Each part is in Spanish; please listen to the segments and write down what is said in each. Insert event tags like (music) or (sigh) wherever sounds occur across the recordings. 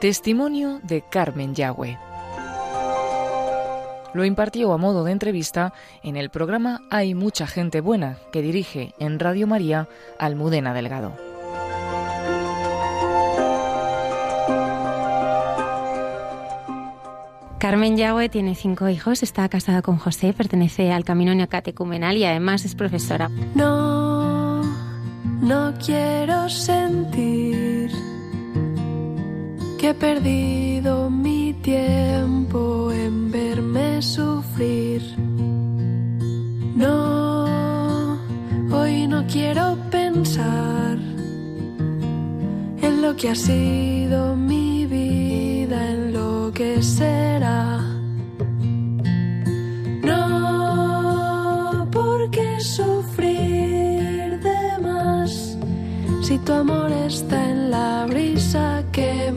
Testimonio de Carmen Yagüe. Lo impartió a modo de entrevista en el programa Hay mucha gente buena que dirige en Radio María Almudena Delgado. Carmen Yagüe tiene cinco hijos, está casada con José, pertenece al Camino Neocatecumenal y además es profesora. No, no quiero sentir he perdido mi tiempo en verme sufrir. No, hoy no quiero pensar en lo que ha sido mi vida, en lo que será. No, porque sufrir de más si tu amor está en la brisa que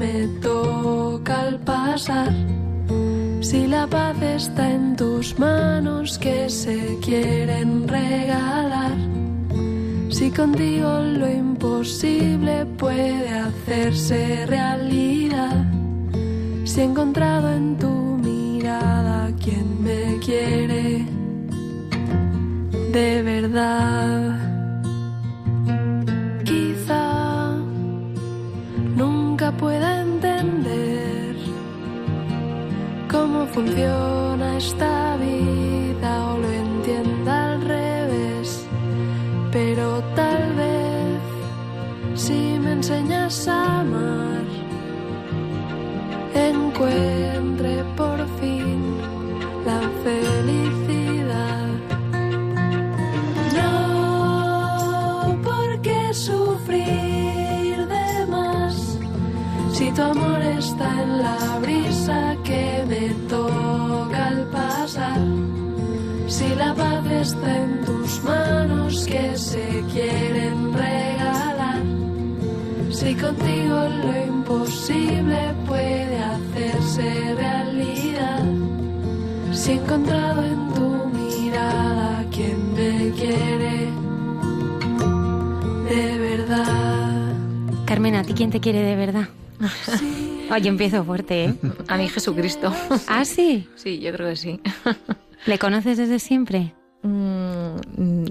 Si la paz está en tus manos que se quieren regalar. Si contigo lo imposible puede hacerse realidad. Si he encontrado en tu mirada quien me quiere de verdad. Quizá nunca pueda entender funciona esta vida o lo entienda al revés, pero tal vez si me enseñas a amar, encuentre por fin la felicidad. No, porque sufrir de más si tu amor está en la brisa está en tus manos que se quieren regalar. Si contigo lo imposible puede hacerse realidad. Si he encontrado en tu mirada quien me quiere de verdad. Carmen, ¿a ti quién te quiere de verdad? (laughs) Oye, empiezo fuerte, ¿eh? A mí Jesucristo. ¿Ah, sí? Sí, yo creo que sí. ¿Le conoces desde siempre?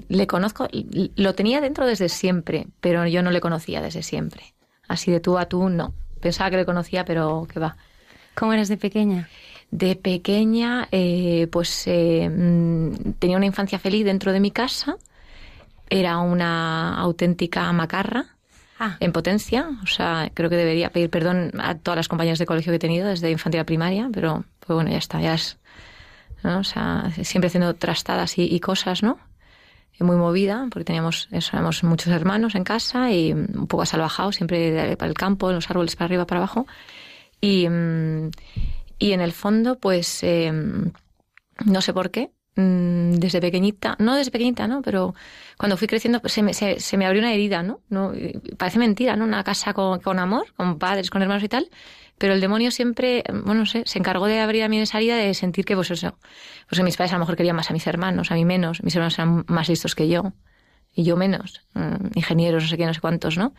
Le conozco, lo tenía dentro desde siempre, pero yo no le conocía desde siempre. Así de tú a tú, no. Pensaba que le conocía, pero que va. ¿Cómo eras de pequeña? De pequeña, eh, pues eh, mm, tenía una infancia feliz dentro de mi casa. Era una auténtica macarra Ah, en potencia. O sea, creo que debería pedir perdón a todas las compañeras de colegio que he tenido desde infantil a primaria, pero pues bueno, ya está, ya es. ¿no? O sea, siempre haciendo trastadas y, y cosas, ¿no? Muy movida, porque teníamos, éramos muchos hermanos en casa y un poco asalvajados, siempre para el campo, los árboles para arriba, para abajo. Y, mm, y en el fondo, pues, eh, no sé por qué, mm, desde pequeñita, no desde pequeñita, ¿no? Pero cuando fui creciendo pues, se me, se, se me abrió una herida, ¿no? parece mentira, ¿no? Una casa con, con amor, con padres, con hermanos y tal. Pero el demonio siempre, bueno, no sé, se encargó de abrir a mí esa herida de sentir que, pues eso, pues que mis padres a lo mejor querían más a mis hermanos, a mí menos, mis hermanos eran más listos que yo, y yo menos, mm, ingenieros, no sé qué, no sé cuántos, ¿no?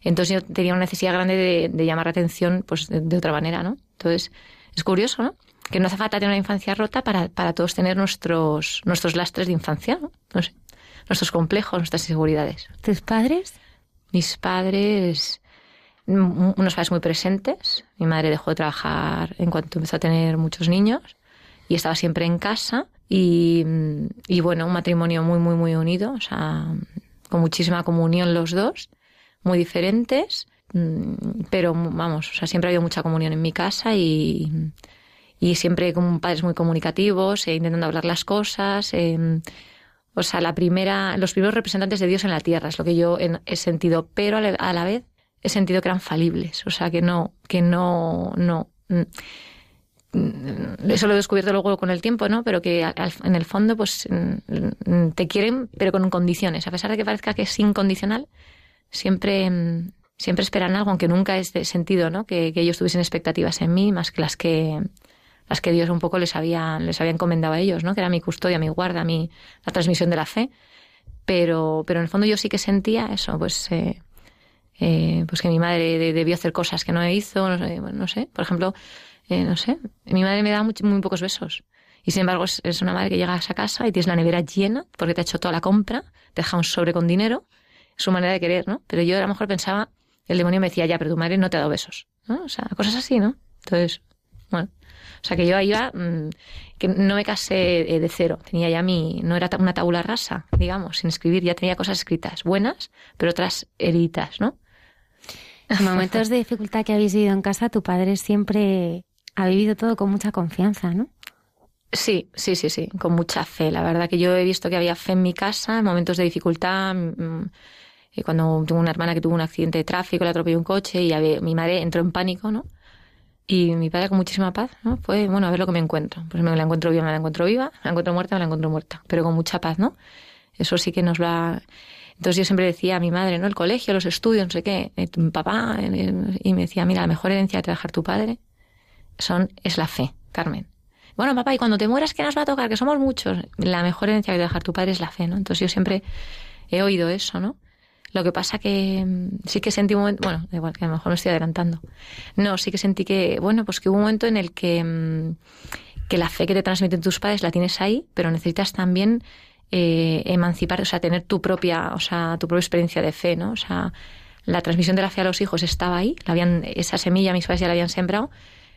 Entonces yo tenía una necesidad grande de, de llamar la atención, pues de, de otra manera, ¿no? Entonces, es curioso, ¿no? Que no hace falta tener una infancia rota para, para todos tener nuestros, nuestros lastres de infancia, ¿no? No sé, nuestros complejos, nuestras inseguridades. ¿Tus padres? Mis padres, mm, unos padres muy presentes. Mi madre dejó de trabajar en cuanto empezó a tener muchos niños y estaba siempre en casa. Y, mm, y bueno, un matrimonio muy, muy, muy unido, o sea, con muchísima comunión los dos, muy diferentes, mm, pero vamos, o sea, siempre ha habido mucha comunión en mi casa y, y siempre con padres muy comunicativos, e intentando hablar las cosas. eh, o sea, la primera, los primeros representantes de Dios en la tierra es lo que yo he sentido, pero a la, a la vez he sentido que eran falibles, o sea, que no, que no, no. mm, mm, Eso lo he descubierto luego con el tiempo, ¿no? Pero que en el fondo, pues, mm, mm, te quieren, pero con condiciones. A pesar de que parezca que es incondicional, siempre, mm, siempre esperan algo, aunque nunca es de sentido, ¿no? Que, que ellos tuviesen expectativas en mí, más que las que, las que Dios un poco les había, les había encomendado a ellos, ¿no? Que era mi custodia, mi guarda, mi, la transmisión de la fe. Pero, pero en el fondo yo sí que sentía eso, pues, eh, eh, pues que mi madre debió hacer cosas que no hizo, no sé, por ejemplo, eh, no sé, mi madre me da muy, muy pocos besos. Y sin embargo es, una madre que llega a casa y tienes la nevera llena porque te ha hecho toda la compra, te deja un sobre con dinero, su manera de querer, ¿no? Pero yo a lo mejor pensaba, el demonio me decía, ya, pero tu madre no te ha dado besos, ¿no? O sea, cosas así, ¿no? Entonces, bueno. O sea, que yo iba, mm, que no me casé eh, de cero. Tenía ya mi, no era una tabula rasa, digamos, sin escribir. Ya tenía cosas escritas, buenas, pero otras heridas, ¿no? En momentos de dificultad que habéis vivido en casa, tu padre siempre ha vivido todo con mucha confianza, ¿no? Sí, sí, sí, sí, con mucha fe. La verdad que yo he visto que había fe en mi casa en momentos de dificultad. Mm, y cuando tuve una hermana que tuvo un accidente de tráfico, le atropelló un coche y mi madre entró en pánico, ¿no? Y mi padre con muchísima paz, ¿no? Fue, bueno, a ver lo que me encuentro. Pues me la encuentro viva, me la encuentro viva, me la encuentro muerta, me la encuentro muerta. Pero con mucha paz, ¿no? Eso sí que nos va... Entonces yo siempre decía a mi madre, ¿no? El colegio, los estudios, no sé qué. Eh, papá, eh, y me decía, mira, la mejor herencia que a dejar tu padre son, es la fe, Carmen. Bueno, papá, y cuando te mueras, ¿qué nos va a tocar? Que somos muchos. La mejor herencia que a dejar tu padre es la fe, ¿no? Entonces yo siempre he oído eso, ¿no? Lo que pasa que mm, sí que sentí un momento, bueno, igual que a lo mejor me estoy adelantando. No, sí que sentí que, bueno, pues que hubo un momento en el que, mm, que la fe que te transmiten tus padres la tienes ahí, pero necesitas también eh, emancipar, o sea, tener tu propia, o sea, tu propia experiencia de fe, ¿no? O sea, la transmisión de la fe a los hijos estaba ahí, la habían, esa semilla mis padres ya la habían sembrado,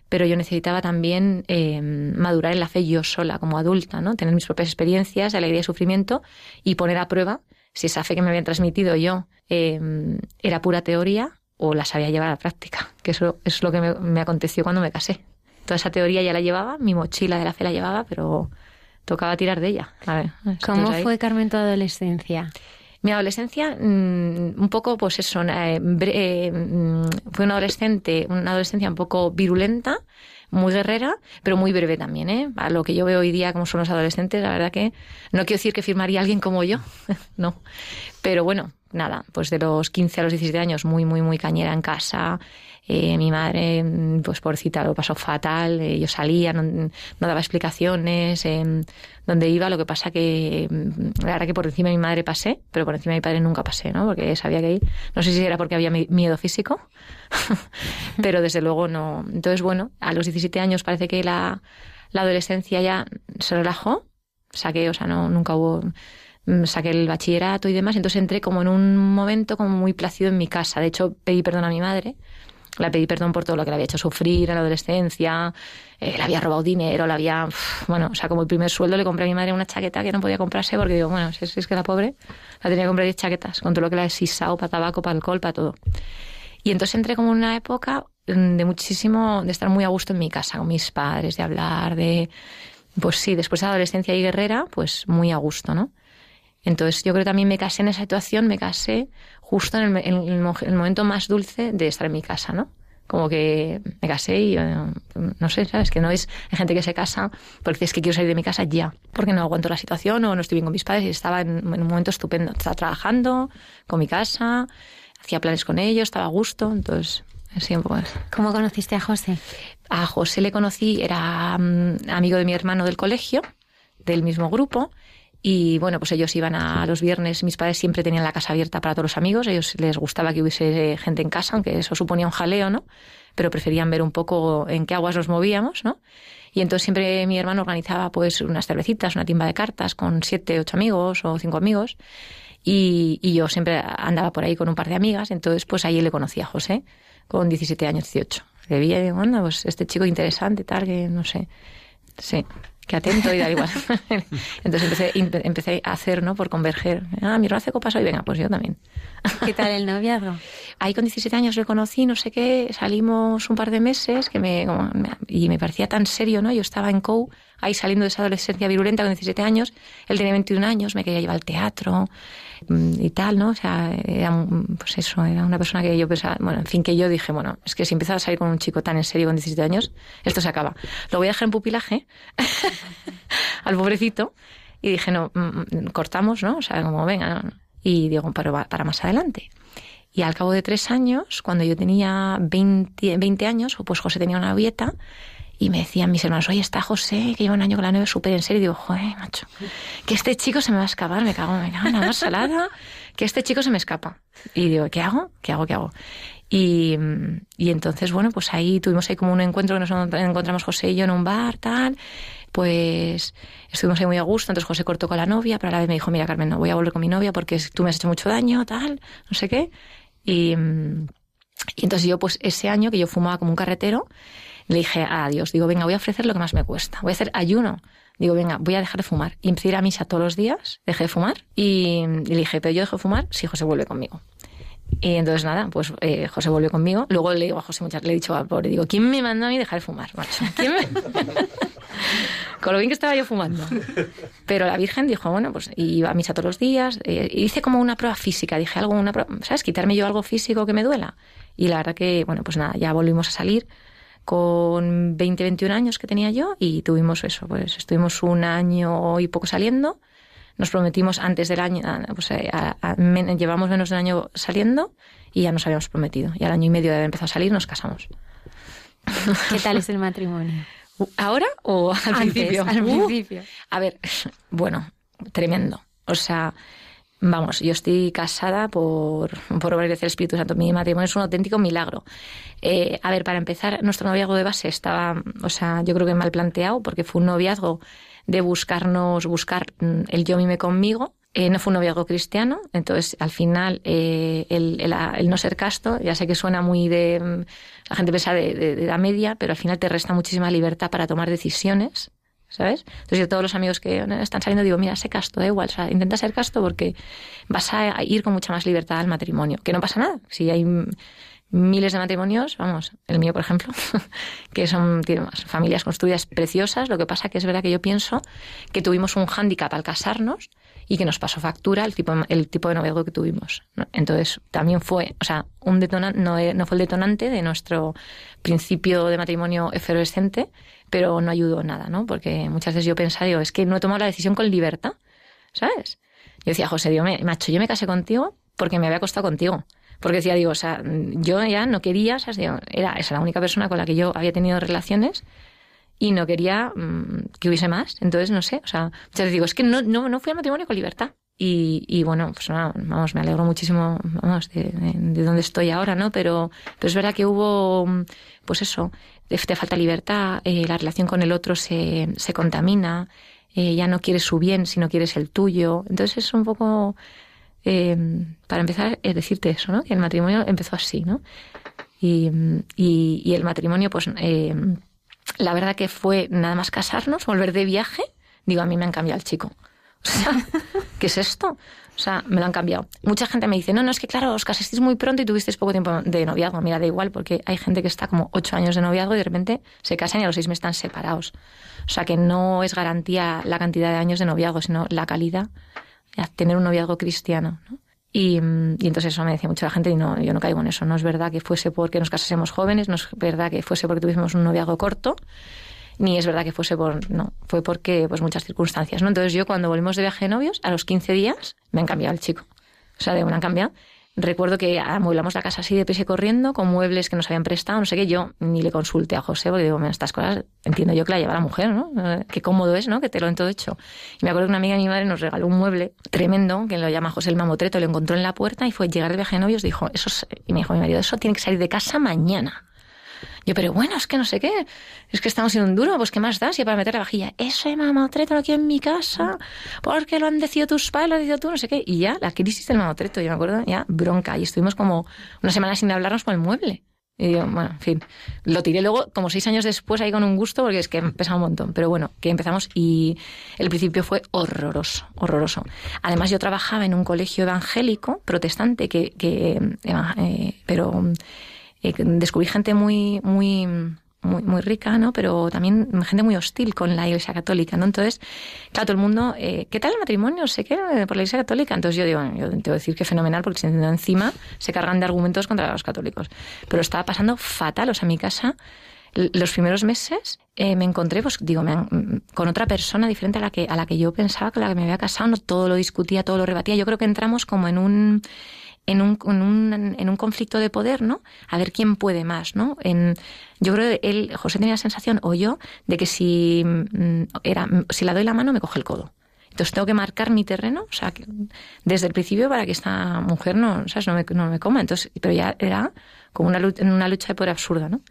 pero yo necesitaba también eh, madurar en la fe yo sola, como adulta, ¿no? Tener mis propias experiencias de alegría y sufrimiento y poner a prueba si esa fe que me habían transmitido yo em, era pura teoría o la sabía llevar a la práctica, que eso, es lo que me, aconteció cuando me casé. Toda esa teoría ya la llevaba, mi mochila de la fe la llevaba, pero tocaba tirar de ella. ¿Cómo fue, Carmen, tu adolescencia? Mi adolescencia, mm, un poco, pues eso, eh, eh, mm, fue una adolescente, una adolescencia un poco virulenta, muy guerrera, pero muy breve también, ¿eh? A lo que yo veo hoy día como son los adolescentes, la verdad que no quiero decir que firmaría alguien como yo, (laughs) no. Pero bueno, nada, pues de los 15 a los 17 años muy, muy, muy cañera en casa, eh, mi madre, mm, pues por cita, lo pasó fatal. Eh, yo salía, no, daba explicaciones. Eh, donde iba, lo que pasa que, mm, la verdad que por encima de mi madre pasé, pero por encima de mi padre nunca pasé, ¿no? Porque sabía que ir. No sé si era porque había miedo físico, (laughs) pero desde luego no. Entonces, bueno, a los 17 años parece que la, la adolescencia ya se relajó. Saqué, o sea, no, nunca hubo mm, saqué el bachillerato y demás, entonces entré como en un momento como muy plácido en mi casa. De hecho, pedí perdón a mi madre le pedí perdón por todo lo que le había hecho sufrir en la adolescencia, eh, le había robado dinero, le había. Bueno, o sea, como el primer sueldo le compré a mi madre una chaqueta que no podía comprarse porque digo, bueno, si es, que la pobre la tenía que comprar 10 chaquetas con todo lo que le he sisado para tabaco, para alcohol, para todo. Y entonces entré como en una época de muchísimo, de estar muy a gusto en mi casa, con mis padres, de hablar, de. Pues sí, después de la adolescencia y guerrera, pues muy a gusto, ¿no? Entonces yo creo que también me casé en esa situación, me casé justo en el, momento más dulce de estar en mi casa, ¿no? Como que me casé y eh, no sé, ¿sabes? Que no es hay gente que se casa porque es que quiero salir de mi casa ya, porque no aguanto la situación o no estoy bien con mis padres y estaba en, un momento estupendo. Estaba trabajando con mi casa, hacía planes con ellos, estaba a gusto, entonces así un poco. ¿Cómo conociste a José? A José le conocí, era mm, amigo de mi hermano del colegio, del mismo grupo, y bueno, pues ellos iban a los viernes, mis padres siempre tenían la casa abierta para todos los amigos, ellos les gustaba que hubiese gente en casa, aunque eso suponía un jaleo, ¿no? Pero preferían ver un poco en qué aguas nos movíamos, ¿no? Y entonces siempre mi hermano organizaba pues unas cervecitas, una timba de cartas con siete, ocho amigos o cinco amigos. Y, y yo siempre andaba por ahí con un par de amigas, entonces pues ahí le conocí a José, con 17 años, 18. Le vi y anda, pues este chico interesante, tal, que no sé. Sí que atento y da igual. (laughs) Entonces empecé, empecé a hacer, ¿no? Por converger. Ah, mi hermano hace copas hoy, venga, pues yo también. (laughs) ¿Qué tal el noviazgo? Ahí con 17 años le conocí, no sé qué, salimos un par de meses que me, y me parecía tan serio, ¿no? Yo estaba en COU, ahí saliendo de esa adolescencia virulenta con 17 años, él tenía 21 años, me quería llevar al teatro mm, y tal, ¿no? O sea, era, pues eso, era una persona que yo pensaba, bueno, en fin, que yo dije, bueno, es que si empezaba a salir con un chico tan en serio con 17 años, esto se acaba. Lo voy a dejar en pupilaje (laughs) al pobrecito y dije, no, mm, mm, cortamos, ¿no? O sea, como, venga, y digo, para, para más adelante. Y al cabo de tres años, cuando yo tenía 20, 20 años, pues José tenía una dieta Y me decían mis hermanos, oye, está José, que lleva un año con la novia súper en serio. Y digo, joder, macho, que este chico se me va a escapar, me cago, me cago en la salada, que este chico se me escapa. Y digo, ¿qué hago? ¿Qué hago? ¿Qué hago? Y, y entonces, bueno, pues ahí tuvimos ahí como un encuentro que nos encontramos José y yo en un bar, tal pues estuvimos ahí muy a gusto, entonces José cortó con la novia, pero a la vez me dijo, mira Carmen, no voy a volver con mi novia porque tú me has hecho mucho daño, tal, no sé qué. Y, y entonces yo, pues ese año que yo fumaba como un carretero, le dije a Dios, digo, venga, voy a ofrecer lo que más me cuesta, voy a hacer ayuno. Digo, venga, voy a dejar de fumar. Y empecé a misa todos los días, dejé de fumar y, le dije, pero yo dejo de fumar si José vuelve conmigo. Y entonces nada, pues eh, José volvió conmigo. Luego le digo a José muchas, le he dicho al pobre, digo, ¿quién me mandó a mí dejar de fumar, macho? ¿Quién me... (laughs) Con lo bien que estaba yo fumando. Pero la Virgen dijo, bueno, pues iba a misa todos los días. Eh, hice como una prueba física, dije algo, una prueba, ¿sabes? Quitarme yo algo físico que me duela. Y la verdad que, bueno, pues nada, ya volvimos a salir con 20, 21 años que tenía yo y tuvimos eso, pues estuvimos un año y poco saliendo. Nos prometimos antes del año, pues eh, llevamos menos de un año saliendo y ya nos habíamos prometido. Y al año y medio de haber empezado a salir nos casamos. ¿Qué tal es el matrimonio? (laughs) ¿Ahora o al principio? Al uh, principio. a ver, bueno, tremendo. O sea, Vamos, yo estoy casada por, por obra del Espíritu Santo. Mi matrimonio es un auténtico milagro. Eh, a ver, para empezar, nuestro noviazgo de base estaba, o sea, yo creo que mal planteado, porque fue un noviazgo de buscarnos, buscar mm, el yo mime conmigo. Eh, no fue un noviazgo cristiano, entonces al final eh, el, el, no ser casto, ya sé que suena muy de. Mm, la gente piensa de, de, de la media, pero al final te resta muchísima libertad para tomar decisiones ¿sabes? Entonces yo todos los amigos que están saliendo digo, mira, sé casto, da igual, o sea, intenta ser casto porque vas a ir con mucha más libertad al matrimonio, que no pasa nada, si hay miles de matrimonios, vamos, el mío por ejemplo, (laughs) que son tiene familias construidas preciosas, lo que pasa que es verdad que yo pienso que tuvimos un hándicap al casarnos y que nos pasó factura el tipo, el tipo de noviazgo que tuvimos. Entonces, también fue, o sea, un detonante, no, no fue el detonante de nuestro principio de matrimonio efervescente, pero no ayudó nada, ¿no? Porque muchas veces yo pensaba, digo, es que no he tomado la decisión con libertad, ¿sabes? Yo decía, José, digo, macho, yo me casé contigo porque me había costado contigo. Porque decía, digo, o sea, yo ya no quería, o sea, era esa la única persona con la que yo había tenido relaciones y no quería mm, que hubiese más. Entonces, no sé, o sea, muchas veces digo, es que no, no, no fui al matrimonio con libertad. Y, y bueno, pues vamos, me alegro muchísimo, vamos, de, de, donde estoy ahora, ¿no? Pero, pero es verdad que hubo, pues eso, te falta libertad, eh, la relación con el otro se, se contamina, eh, ya no quieres su bien, sino quieres el tuyo. Entonces es un poco, eh, para empezar, es decirte eso, ¿no? Que el matrimonio empezó así, ¿no? Y, y, y el matrimonio, pues, la verdad que fue nada más casarnos, volver de viaje, digo, a mí me han cambiado el chico. O sea, (laughs) ¿qué es esto? O sea, me lo han cambiado. Mucha gente me dice, no, no, es que claro, os casasteis muy pronto y tuvisteis poco tiempo de noviazgo. Mira, da igual, porque hay gente que está como ocho años de noviazgo y de repente se casan y a los seis meses están separados. O sea, que no es garantía la cantidad de años de noviazgo, sino la calidad, tener un noviazgo cristiano. Y, y, entonces eso me decía mucha gente y no, yo no caigo en eso. No es verdad que fuese porque nos casásemos jóvenes, no es verdad que fuese porque tuviésemos un noviazgo corto, ni es verdad que fuese por, no, fue porque pues muchas circunstancias, ¿no? Entonces yo cuando volvimos de viaje de novios, a los 15 días me han cambiado el chico. O sea, de una han cambiado. Recuerdo que amueblamos la casa así de pese corriendo, con muebles que nos habían prestado, no sé qué. Yo ni le consulté a José, porque digo, estas cosas entiendo yo que la lleva la mujer, ¿no? Qué cómodo es, ¿no? Que te lo han todo hecho. Y me acuerdo que una amiga de mi madre nos regaló un mueble tremendo, que lo llama José el Mamotreto, lo encontró en la puerta y fue llegar de viaje de novios, dijo, eso y me dijo mi marido, eso tiene que salir de casa mañana. Yo, pero bueno, es que no sé qué. Es que estamos en un duro, pues ¿qué más das? Y para meter la vajilla, eso de mamotreto aquí en mi casa, porque lo han decidido tus padres, lo has decidido tú, no sé qué. Y ya, la crisis del mamotreto, yo me acuerdo, ya, bronca. Y estuvimos como una semana sin hablarnos con el mueble. Y yo, bueno, en fin, lo tiré luego como seis años después ahí con un gusto porque es que pesaba un montón. Pero bueno, que empezamos y el principio fue horroroso, horroroso. Además yo trabajaba en un colegio evangélico protestante que, que eh, pero eh, descubrí gente muy, muy, muy, muy, rica, ¿no? Pero también gente muy hostil con la Iglesia Católica, ¿no? Entonces, claro, todo el mundo, eh, ¿qué tal el matrimonio? ¿Sé qué? Por la Iglesia Católica. Entonces yo digo, yo tengo que decir que fenomenal porque encima se cargan de argumentos contra los católicos. Pero estaba pasando fatal, o sea, mi casa los primeros meses eh, me encontré, pues digo, me con otra persona diferente a la que a la que yo pensaba, con la que me había casado, no todo lo discutía, todo lo rebatía. Yo creo que entramos como en un en un, en un, en un conflicto de poder, ¿no? A ver quién puede más, ¿no? En, yo creo que él, José tenía la sensación, o yo, de que si, mm, era, si la doy la mano me coge el codo. Entonces tengo que marcar mi terreno, o sea, desde el principio para que esta mujer no, ¿sabes? no, me, no me coma. Entonces, pero ya era como una lucha, una lucha de poder absurda, ¿no?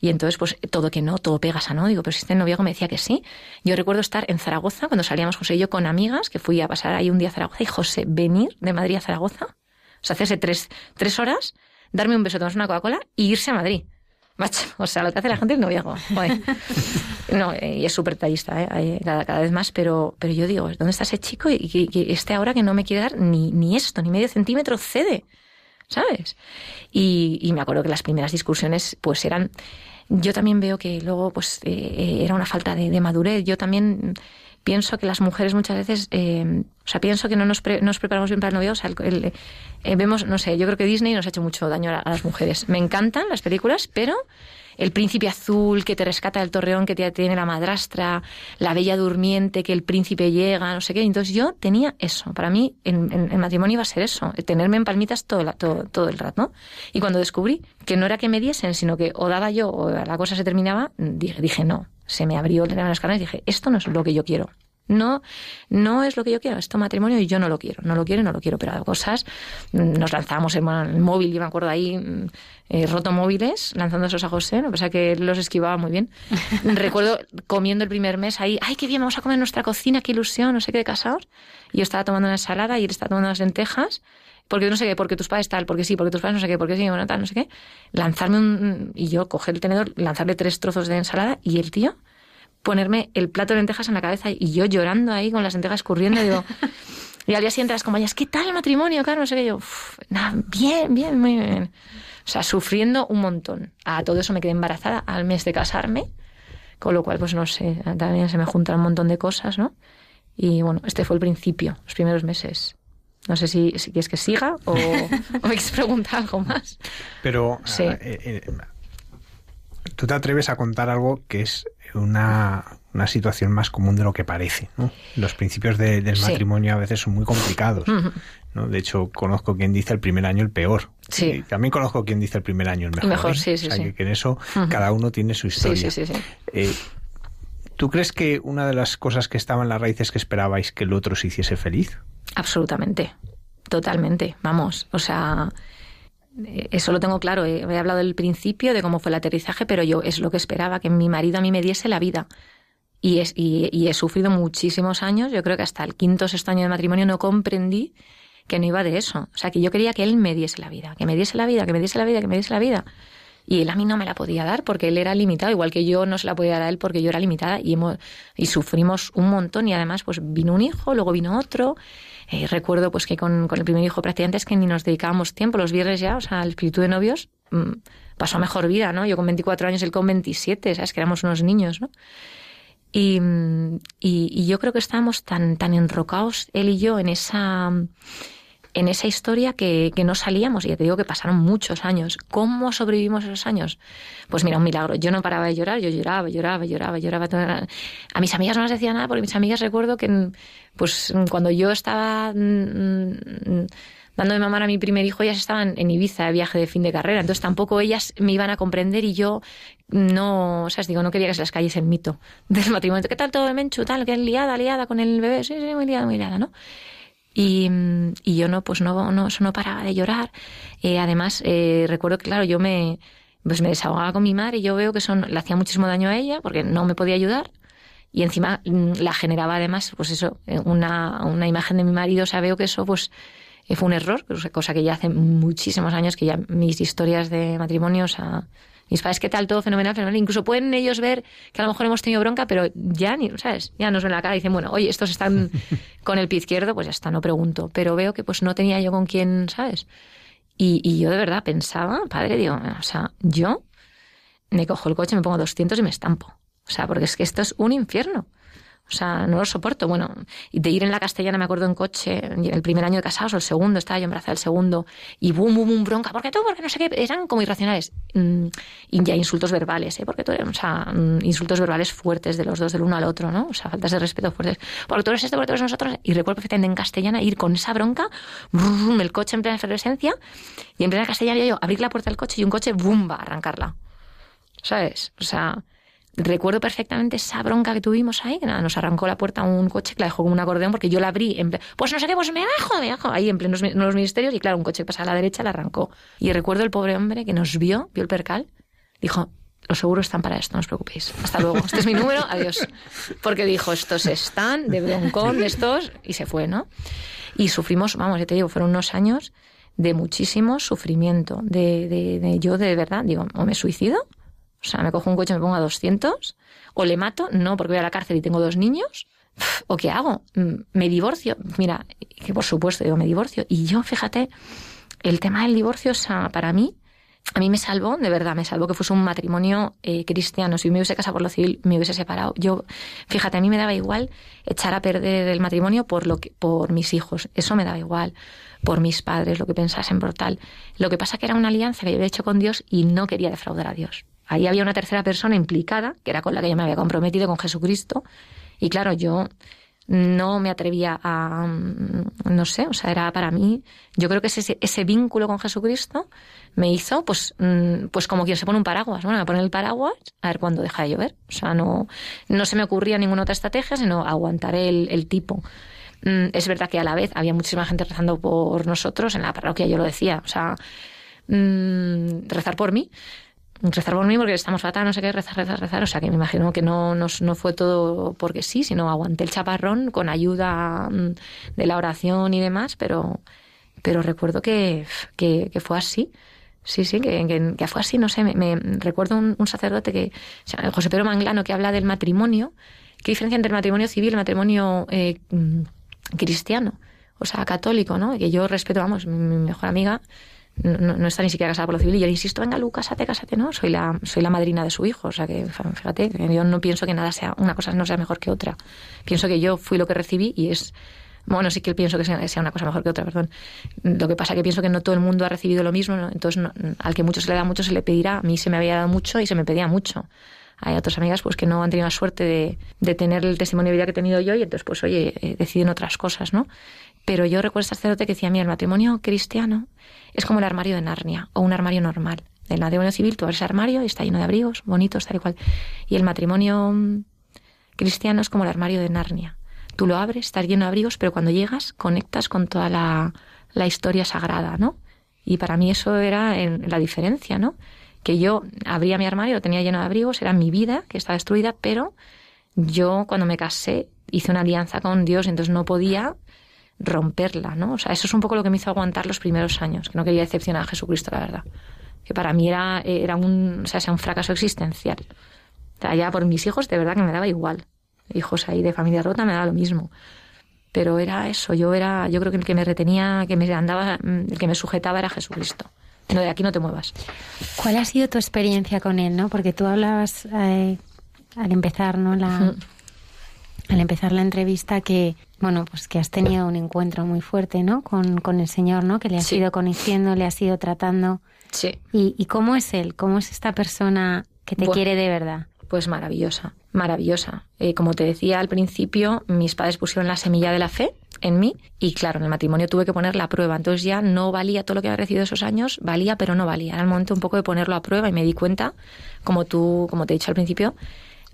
Y entonces, pues todo que no, todo pegas a no. Digo, pero si este noviazgo me decía que sí. Yo recuerdo estar en Zaragoza cuando salíamos José y yo con amigas, que fui a pasar ahí un día a Zaragoza, y José venir de Madrid a Zaragoza, o sea, hacerse tres, tres horas, darme un beso, tomarse una Coca-Cola y irse a Madrid. Macho, o sea, lo que hace la gente el noviazgo. (laughs) No, y es súper tallista, ¿eh? Cada, cada, vez más, pero, pero yo digo, ¿dónde está ese chico? Y que, este ahora que no me quiere dar ni, ni esto, ni medio centímetro cede, ¿sabes? Y, y me acuerdo que las primeras discusiones pues eran yo también veo que luego pues eh, eh, era una falta de, madurez. Yo también pienso que las mujeres muchas veces, eh, o sea, pienso que no nos, nos preparamos bien para el novio. O sea, vemos, no sé, yo creo que Disney nos ha hecho mucho daño a, las mujeres. Me encantan las películas, pero el príncipe azul que te rescata del torreón que tiene la madrastra, la bella durmiente que el príncipe llega, no sé qué. Entonces yo tenía eso. Para mí en, matrimonio iba a ser eso, tenerme en palmitas todo, todo, todo el rato. Y cuando descubrí que no era que me diesen, sino que o daba yo o la cosa se terminaba, dije, dije no. Se me abrió las caras y dije, esto no es lo que yo quiero. No, no es lo que yo quiero, esto matrimonio y yo no lo quiero, no lo quiero y no lo quiero, pero cosas, mm, nos lanzamos en el móvil, yo me acuerdo ahí, mm, eh, roto móviles, lanzando esos a José, ¿no? pasa que los esquivaba muy bien. (laughs) Recuerdo comiendo el primer mes ahí, ay, qué bien, vamos a comer en nuestra cocina, qué ilusión, no sé qué de casados. Y yo estaba tomando una ensalada y él estaba tomando unas lentejas porque no sé qué, porque tus padres tal, porque sí, porque tus padres no sé qué, porque sí, bueno, tal, no sé qué. Lanzarme un. Y yo coger el tenedor, lanzarle tres trozos de ensalada y el tío ponerme el plato de lentejas en la cabeza y yo llorando ahí con las lentejas escurriendo, digo, (laughs) y al día siguiente las compañías, ¿qué tal el matrimonio, Carlos? No sé qué, yo, nada, bien, bien, muy bien. O sea, sufriendo un montón. A todo eso me quedé embarazada al mes de casarme, con lo cual, pues no sé, también se me juntan un montón de cosas, ¿no? Y bueno, este fue el principio, los primeros meses. No sé si, si quieres que siga o, (laughs) me quieres preguntar algo más. Pero sí. Eh, eh, tú te atreves a contar algo que es una, una situación más común de lo que parece. ¿no? Los principios del matrimonio a veces son muy complicados. ¿no? De hecho, conozco quien dice el primer año el peor. Sí. también conozco quien dice el primer año el mejor. mejor ¿eh? sí, sí, o sea, que, en eso cada uno tiene su historia. Sí, sí, sí. Eh, ¿Tú crees que una de las cosas que estaba en la raíz es que esperabais que el otro se hiciese feliz? Absolutamente. Totalmente. Vamos. O sea, eh, eso lo tengo claro. He hablado del principio, de cómo fue el aterrizaje, pero yo es lo que esperaba, que mi marido a mí me diese la vida. Y, es, y, he sufrido muchísimos años. Yo creo que hasta el quinto o sexto año de matrimonio no comprendí que no iba de eso. O sea, que yo quería que él me diese la vida, que me diese la vida, que me diese la vida, que me diese la vida. Y él a mí no me la podía dar porque él era limitado, igual que yo no se la podía dar a él porque yo era limitada y, hemos, y sufrimos un montón y además pues vino un hijo, luego vino otro eh, recuerdo pues que con, el primer hijo prácticamente es que ni nos dedicábamos tiempo, los viernes ya, o sea, el espíritu de novios mm, pasó a mejor vida, ¿no? Yo con 24 años, él con 27, ¿sabes? Que éramos unos niños, ¿no? Y, y, yo creo que estábamos tan, tan enrocados, él y yo, en esa en esa historia que, que, no salíamos. Y ya te digo que pasaron muchos años. ¿Cómo sobrevivimos esos años? Pues mira, un milagro. Yo no paraba de llorar, yo lloraba, lloraba, lloraba, lloraba. A mis amigas no les decía nada porque mis amigas recuerdo que pues cuando yo estaba mm, mm, dando de mamar a mi primer hijo, ellas estaban en Ibiza de viaje de fin de carrera. Entonces tampoco ellas me iban a comprender y yo no, o sea, digo, no quería que se las cayese el mito del matrimonio. ¿Qué tal todo el menchu? Tal, que liada, liada con el bebé. Sí, sí, muy liada, muy liada, ¿no? Y, y, yo no, pues no, no, eso no paraba de llorar. Eh, además, eh, recuerdo que, claro, yo me, pues me desahogaba con mi madre y yo veo que eso le hacía muchísimo daño a ella porque no me podía ayudar. Y encima mm, la generaba además, pues eso, eh, una, una imagen de mi marido. O sea, veo que eso, pues, fue un error, cosa que ya hace muchísimos años que ya mis historias de matrimonio, o sea, mis padres, ¿qué tal? Todo fenomenal, fenomenal. Incluso pueden ellos ver que a lo mejor hemos tenido bronca, pero ya ni, ¿sabes? Ya nos ven la cara y dicen, bueno, oye, estos están (laughs) con el pie izquierdo, pues ya está, no pregunto. Pero veo que pues no tenía yo con quién, ¿sabes? Y, y yo de verdad pensaba, padre, digo, o sea, yo me cojo el coche, me pongo 200 y me estampo. O sea, porque es que esto es un infierno. O sea, no lo soporto. Bueno, de ir en la castellana, me acuerdo en coche, el primer año de casados o el segundo, estaba yo embrazada el segundo, y boom, boom, boom, bronca, porque tú, porque no sé qué, eran como irracionales. Mm, y ya insultos verbales, ¿eh? Porque tú eres, o sea, mm, insultos verbales fuertes de los dos, del uno al otro, ¿no? O sea, faltas de respeto fuertes. Porque tú eres esto, porque tú nosotros. Y recuerdo perfectamente en castellana ir con esa bronca, el coche en plena efervescencia, y en plena castellana yo abrir la puerta del coche y un coche, boom, va a arrancarla. ¿Sabes? O sea, recuerdo perfectamente esa bronca que tuvimos ahí, que nada, nos arrancó la puerta un coche que la dejó como un acordeón porque yo la abrí, en pues no sé qué, pues me bajo, me bajo, ahí en plenos los ministerios y claro, un coche que pasaba a la derecha la arrancó. Y recuerdo el pobre hombre que nos vio, vio el percal, dijo, los seguros están para esto, no os preocupéis. Hasta luego. Este es mi número, adiós. Porque dijo, estos están de broncón, de estos, y se fue, ¿no? Y sufrimos, vamos, ya te digo, fueron unos años de muchísimo sufrimiento, de, de, de yo de verdad, digo, o me suicido o sea, me cojo un coche me pongo a 200, o le mato, no, porque voy a la cárcel y tengo dos niños, o qué hago, mm, me divorcio. Mira, que por supuesto digo, me divorcio. Y yo, fíjate, el tema del divorcio, o sea, para mí, a mí me salvó, de verdad, me salvó que fuese un matrimonio eh, cristiano. Si me hubiese casado por lo civil, me hubiese separado. Yo, fíjate, a mí me daba igual echar a perder el matrimonio por, lo que, por mis hijos. Eso me daba igual. Por mis padres, lo que pensasen por tal. Lo que pasa que era una alianza que yo había hecho con Dios y no quería defraudar a Dios. Ahí había una tercera persona implicada, que era con la que yo me había comprometido con Jesucristo. Y claro, yo no me atrevía a, mm, no sé, o sea, era para mí, yo creo que ese, ese vínculo con Jesucristo me hizo, pues, mm, pues como quien se pone un paraguas. Bueno, me pone el paraguas a ver cuándo deja de llover. O sea, no, no se me ocurría ninguna otra estrategia, sino aguantar el, el tipo. Mm, es verdad que a la vez había muchísima gente rezando por nosotros en la parroquia, yo lo decía, o sea, rezar por mí rezar por mí porque estamos fatal, no sé qué, rezar, rezar, rezar. O sea, que me imagino que no, no, no, fue todo porque sí, sino aguanté el chaparrón con ayuda mm, de la oración y demás, pero, pero recuerdo que, que, fue así. Sí, sí, que, fue así, no sé, me, recuerdo un, sacerdote que, José Pedro Manglano, que habla del matrimonio, qué diferencia entre el matrimonio civil y el matrimonio eh, mm, cristiano, o sea, católico, ¿no? Que yo respeto, vamos, mi mejor amiga, no, está ni siquiera casada por lo civil y yo le insisto, venga Lu, cásate, cásate, ¿no? Soy la, soy la madrina de su hijo, o sea que fíjate, yo no pienso que nada sea, una cosa no sea mejor que otra. Pienso que yo fui lo que recibí y es, bueno, sí que pienso que sea, una cosa mejor que otra, perdón. Lo que pasa es que pienso que no todo el mundo ha recibido lo mismo, entonces al que mucho se le da mucho se le pedirá, a mí se me había dado mucho y se me pedía mucho. Hay otras amigas pues que no han tenido la suerte de, de tener el testimonio de vida que he tenido yo y entonces pues oye, eh, deciden otras cosas, ¿no? Pero yo recuerdo sacerdote que decía, mira, el matrimonio cristiano es como el armario de Narnia o un armario normal. El matrimonio civil, tú abres el armario y está lleno de abrigos, bonitos, tal y cual. Y el matrimonio mm, cristiano es como el armario de Narnia. Tú lo abres, estás lleno de abrigos, pero cuando llegas conectas con toda la, la historia sagrada, ¿no? Y para mí eso era la diferencia, ¿no? Que yo abría mi armario, lo tenía lleno de abrigos, era mi vida que estaba destruida, pero yo cuando me casé hice una alianza con Dios, entonces no podía romperla, ¿no? O sea, eso es un poco lo que me hizo aguantar los primeros años, que no quería decepcionar a Jesucristo, la verdad. Que para mí era, era un, o sea, un fracaso existencial. O sea, ya por mis hijos, de verdad que me daba igual. Hijos ahí de familia rota me daba lo mismo. Pero era eso, yo era, yo creo que el que me retenía, que me andaba, el que me sujetaba era Jesucristo. No, de aquí no te muevas. ¿Cuál ha sido tu experiencia con él, no? Porque tú hablabas eh, al empezar, ¿no? La, al empezar la entrevista que bueno, pues que has tenido un encuentro muy fuerte, ¿no? Con, con el Señor, ¿no? Que le has ido conociendo, le has ido tratando. Sí. ¿Y, ¿Y, cómo es Él? ¿Cómo es esta persona que te quiere de verdad? Pues maravillosa, maravillosa. Eh, como te decía al principio, mis padres pusieron la semilla de la fe en mí y claro, en el matrimonio tuve que poner la prueba. Entonces ya no valía todo lo que había recibido esos años, valía pero no valía. Era el momento un poco de ponerlo a prueba y me di cuenta, como tú, como te he dicho al principio,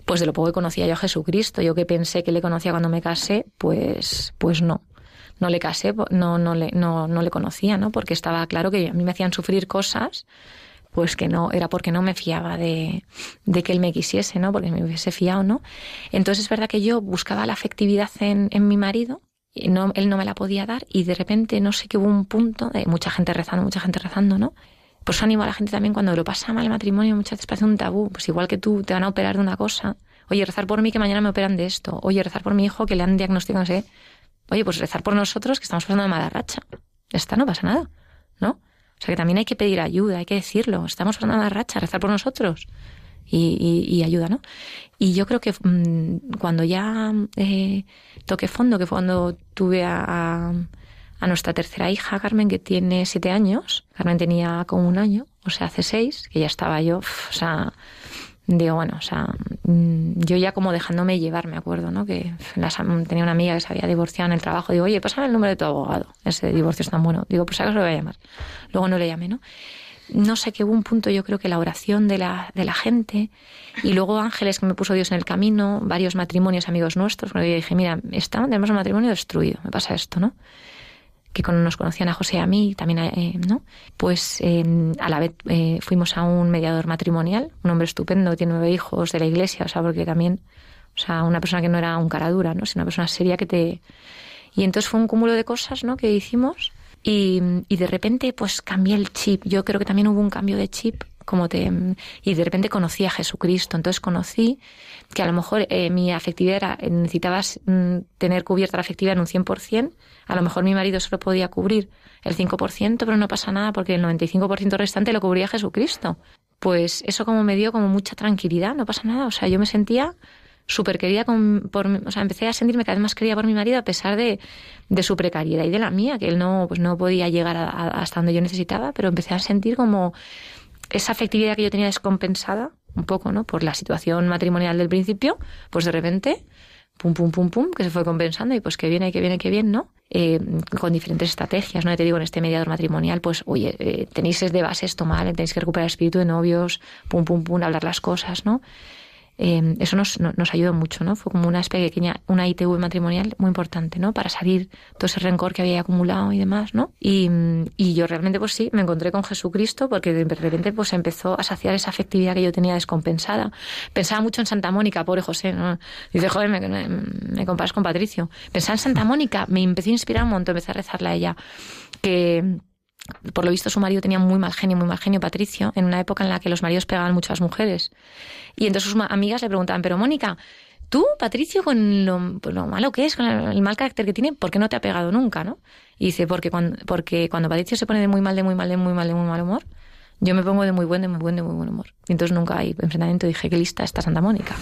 pues de lo poco que conocía yo a Jesucristo. Yo que pensé que le conocía cuando me casé, pues, pues no. No le casé, no, no, le, no, no le conocía, ¿no? Porque estaba claro que a mí me hacían sufrir cosas, pues que no, era porque no me fiaba de, de que él me quisiese, ¿no? Porque me hubiese fiado, ¿no? Entonces es verdad que yo buscaba la afectividad en, en mi marido, y no, él no me la podía dar, y de repente no sé que hubo un punto de mucha gente rezando, mucha gente rezando, ¿no? Pues animo a la gente también cuando lo pasa mal el matrimonio, muchas veces parece un tabú. Pues igual que tú te van a operar de una cosa. Oye, rezar por mí que mañana me operan de esto. Oye, rezar por mi hijo que le han diagnosticado, no sé. Oye, pues rezar por nosotros que estamos pasando de mala racha. Ya está, no pasa nada. ¿No? O sea que también hay que pedir ayuda, hay que decirlo. Estamos pasando de mala racha, rezar por nosotros. y, ayuda, ¿no? Y yo creo que mm, cuando ya eh, toqué fondo, que fue cuando tuve a, nuestra tercera hija, Carmen, que tiene siete años, Carmen tenía como un año, o sea, hace seis, que ya estaba yo, o sea, digo, bueno, o sea, mm, yo ya como dejándome llevar, me acuerdo, ¿no? Que tenía una amiga que se había divorciado en el trabajo, digo, oye, pásame el número de tu abogado, ese divorcio es tan bueno, digo, pues a qué lo voy a llamar. Luego no le llamé, ¿no? no sé, que hubo un punto, yo creo que la oración de la, de la gente, y luego ángeles que me puso Dios en el camino, varios matrimonios amigos nuestros, porque yo dije, mira, está, tenemos un matrimonio destruido, me pasa esto, ¿no? Que nos conocían a José y a mí, también, eh, ¿no? Pues a la vez eh, fuimos a un mediador matrimonial, un hombre estupendo, tiene nueve hijos de la iglesia, o sea, porque también, o sea, una persona que no era un cara dura, ¿no? Sino una persona seria que te... Y entonces fue un cúmulo de cosas, ¿no? Que hicimos y, y, de repente, pues cambié el chip. Yo creo que también hubo un cambio de chip, como te. Y de repente conocí a Jesucristo. Entonces conocí que a lo mejor eh, mi afectividad era. Necesitabas mm, tener cubierta la afectividad en un 100%. A lo mejor mi marido solo podía cubrir el 5%, pero no pasa nada porque el 95% restante lo cubría Jesucristo. Pues eso como me dio como mucha tranquilidad, no pasa nada. O sea, yo me sentía súper querida con, por, o sea, empecé a sentirme cada vez más querida por mi marido a pesar de, de su precariedad y de la mía, que él no, pues no podía llegar hasta donde yo necesitaba, pero empecé a sentir como esa afectividad que yo tenía descompensada, un poco, ¿no? Por la situación matrimonial del principio, pues de repente, pum, pum, pum, pum, que se fue compensando y pues que viene, que viene, que bien, ¿no? Eh, con diferentes estrategias, ¿no? te digo, en este mediador matrimonial, pues, oye, eh, tenéis de base esto mal, tenéis que recuperar el espíritu de novios, pum, pum, pum, hablar las cosas, ¿no? Eh, eso nos, nos ayudó mucho, ¿no? Fue como una pequeña, una ITV matrimonial muy importante, ¿no? Para salir todo ese rencor que había acumulado y demás, ¿no? Y, y yo realmente, pues sí, me encontré con Jesucristo porque de repente, pues empezó a saciar esa afectividad que yo tenía descompensada. Pensaba mucho en Santa Mónica, pobre José, ¿no? Dice, joder, me, me, me comparas con Patricio. Pensaba en Santa Mónica, me empecé a inspirar un montón, empecé a rezarle a ella. Que, por lo visto su marido tenía muy mal genio, muy mal genio, Patricio, en una época en la que los maridos pegaban mucho a las mujeres. Y entonces sus amigas le preguntaban, pero Mónica, tú, Patricio, con lo, pues lo, malo que es, con el, mal carácter que tiene, ¿por qué no te ha pegado nunca, no? Y dice, porque cuando, porque cuando Patricio se pone de muy mal, de muy mal, de muy mal, de muy mal humor, yo me pongo de muy buen, de muy buen, de muy buen humor. Y entonces nunca hay enfrentamiento. Dije, qué lista está Santa Mónica.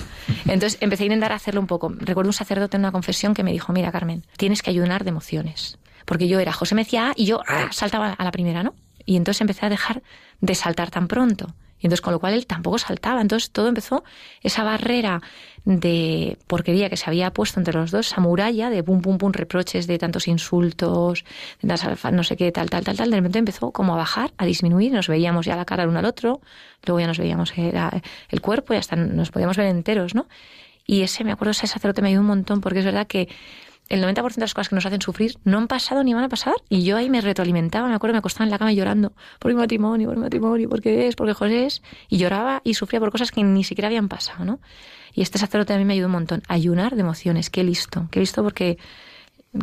Entonces empecé a intentar hacerlo un poco. Recuerdo un sacerdote en una confesión que me dijo, mira, Carmen, tienes que ayunar de emociones porque yo era José me decía y yo ah, saltaba a la primera, ¿no? Y entonces empecé a dejar de saltar tan pronto. Y entonces, con lo cual él tampoco saltaba. Entonces todo empezó, esa barrera de porquería que se había puesto entre los dos, esa muralla de pum, pum, pum, reproches de tantos insultos, de no sé qué, tal, tal, tal, tal, de repente empezó como a bajar, a disminuir, nos veíamos ya la cara el uno al otro, luego ya nos veíamos el cuerpo y hasta nos podíamos ver enteros, ¿no? Y ese, me acuerdo, ese sacerdote me ayudó un montón, porque es verdad que el 90% de las cosas que nos hacen sufrir no han pasado ni van a pasar. Y yo ahí me retroalimentaba, me acuerdo, me acostaba en la cama llorando por mi matrimonio, por mi matrimonio, porque es, porque José es. Y lloraba y sufría por cosas que ni siquiera habían pasado, ¿no? Y este sacerdote a mí me ayudó un montón. Ayunar de emociones, qué listo, qué listo porque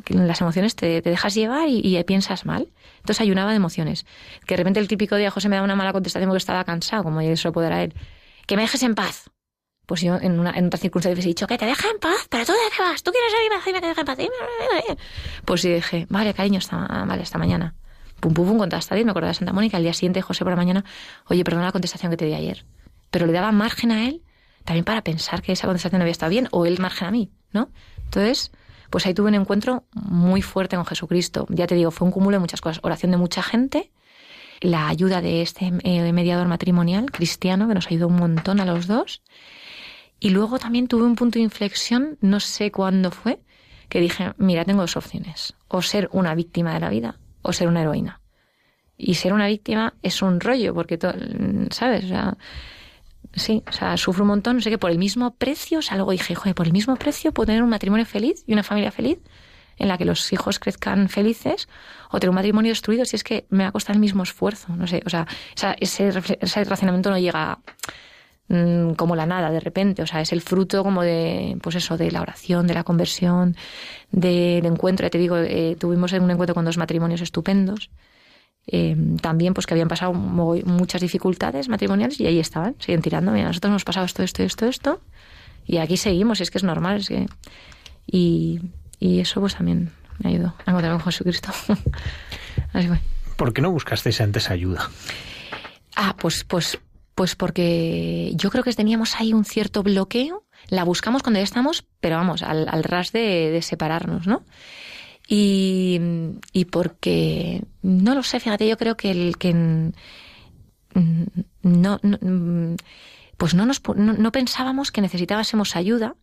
las emociones te, dejas llevar y, piensas mal. Entonces ayunaba de emociones. Que de repente el típico día José me da una mala contestación porque estaba cansado, como eso lo podrá él. Que me dejes en paz pues yo en, una, en otra circunstancia hubiese dicho que te deja en paz, pero tú de qué vas, tú quieres ir y me te deja en paz. Pues yo dije, vale, cariño, esta, vale, esta mañana. Pum, pum, pum, contestar y me acordé de Santa Mónica. Al día siguiente, José por la mañana, oye, perdona la contestación que te di ayer. Pero le daba margen a él también para pensar que esa contestación no había estado bien, o él margen a mí, ¿no? Entonces, pues ahí tuve un encuentro muy fuerte con Jesucristo. Ya te digo, fue un cúmulo de muchas cosas. Oración de mucha gente, la ayuda de este eh, mediador matrimonial cristiano que nos ayudó un montón a los dos y luego también tuve un punto de inflexión, no sé cuándo fue, que dije, mira, tengo dos opciones, o ser una víctima de la vida o ser una heroína. Y ser una víctima es un rollo, porque, todo, ¿sabes? O sea, sí, o sea, sufro un montón, no sé qué, por el mismo precio, o sea, luego dije, joder, por el mismo precio puedo tener un matrimonio feliz y una familia feliz en la que los hijos crezcan felices o tener un matrimonio destruido si es que me va a costar el mismo esfuerzo, no sé, o sea, ese, ese racionamiento no llega Mm, como la nada de repente, o sea, es el fruto como de, pues eso, de la oración, de la conversión, del encuentro, ya te digo, eh, tuvimos un encuentro con dos matrimonios estupendos, eh, también pues que habían pasado muchas dificultades matrimoniales y ahí estaban, siguen tirando, mira, nosotros hemos pasado esto, esto, esto, esto, y aquí seguimos, es que es normal, es que... Y, y eso pues también me ayudó a encontrar con Jesucristo. (laughs) Así fue. ¿Por qué no buscasteis antes ayuda? Ah, pues, pues Pues porque yo creo que teníamos ahí un cierto bloqueo, la buscamos cuando ya estamos, pero vamos, al, ras de, separarnos, ¿no? Y, y, porque, no lo sé, fíjate, yo creo que el que no, no pues no, nos, no pensábamos que necesitábamos ayuda,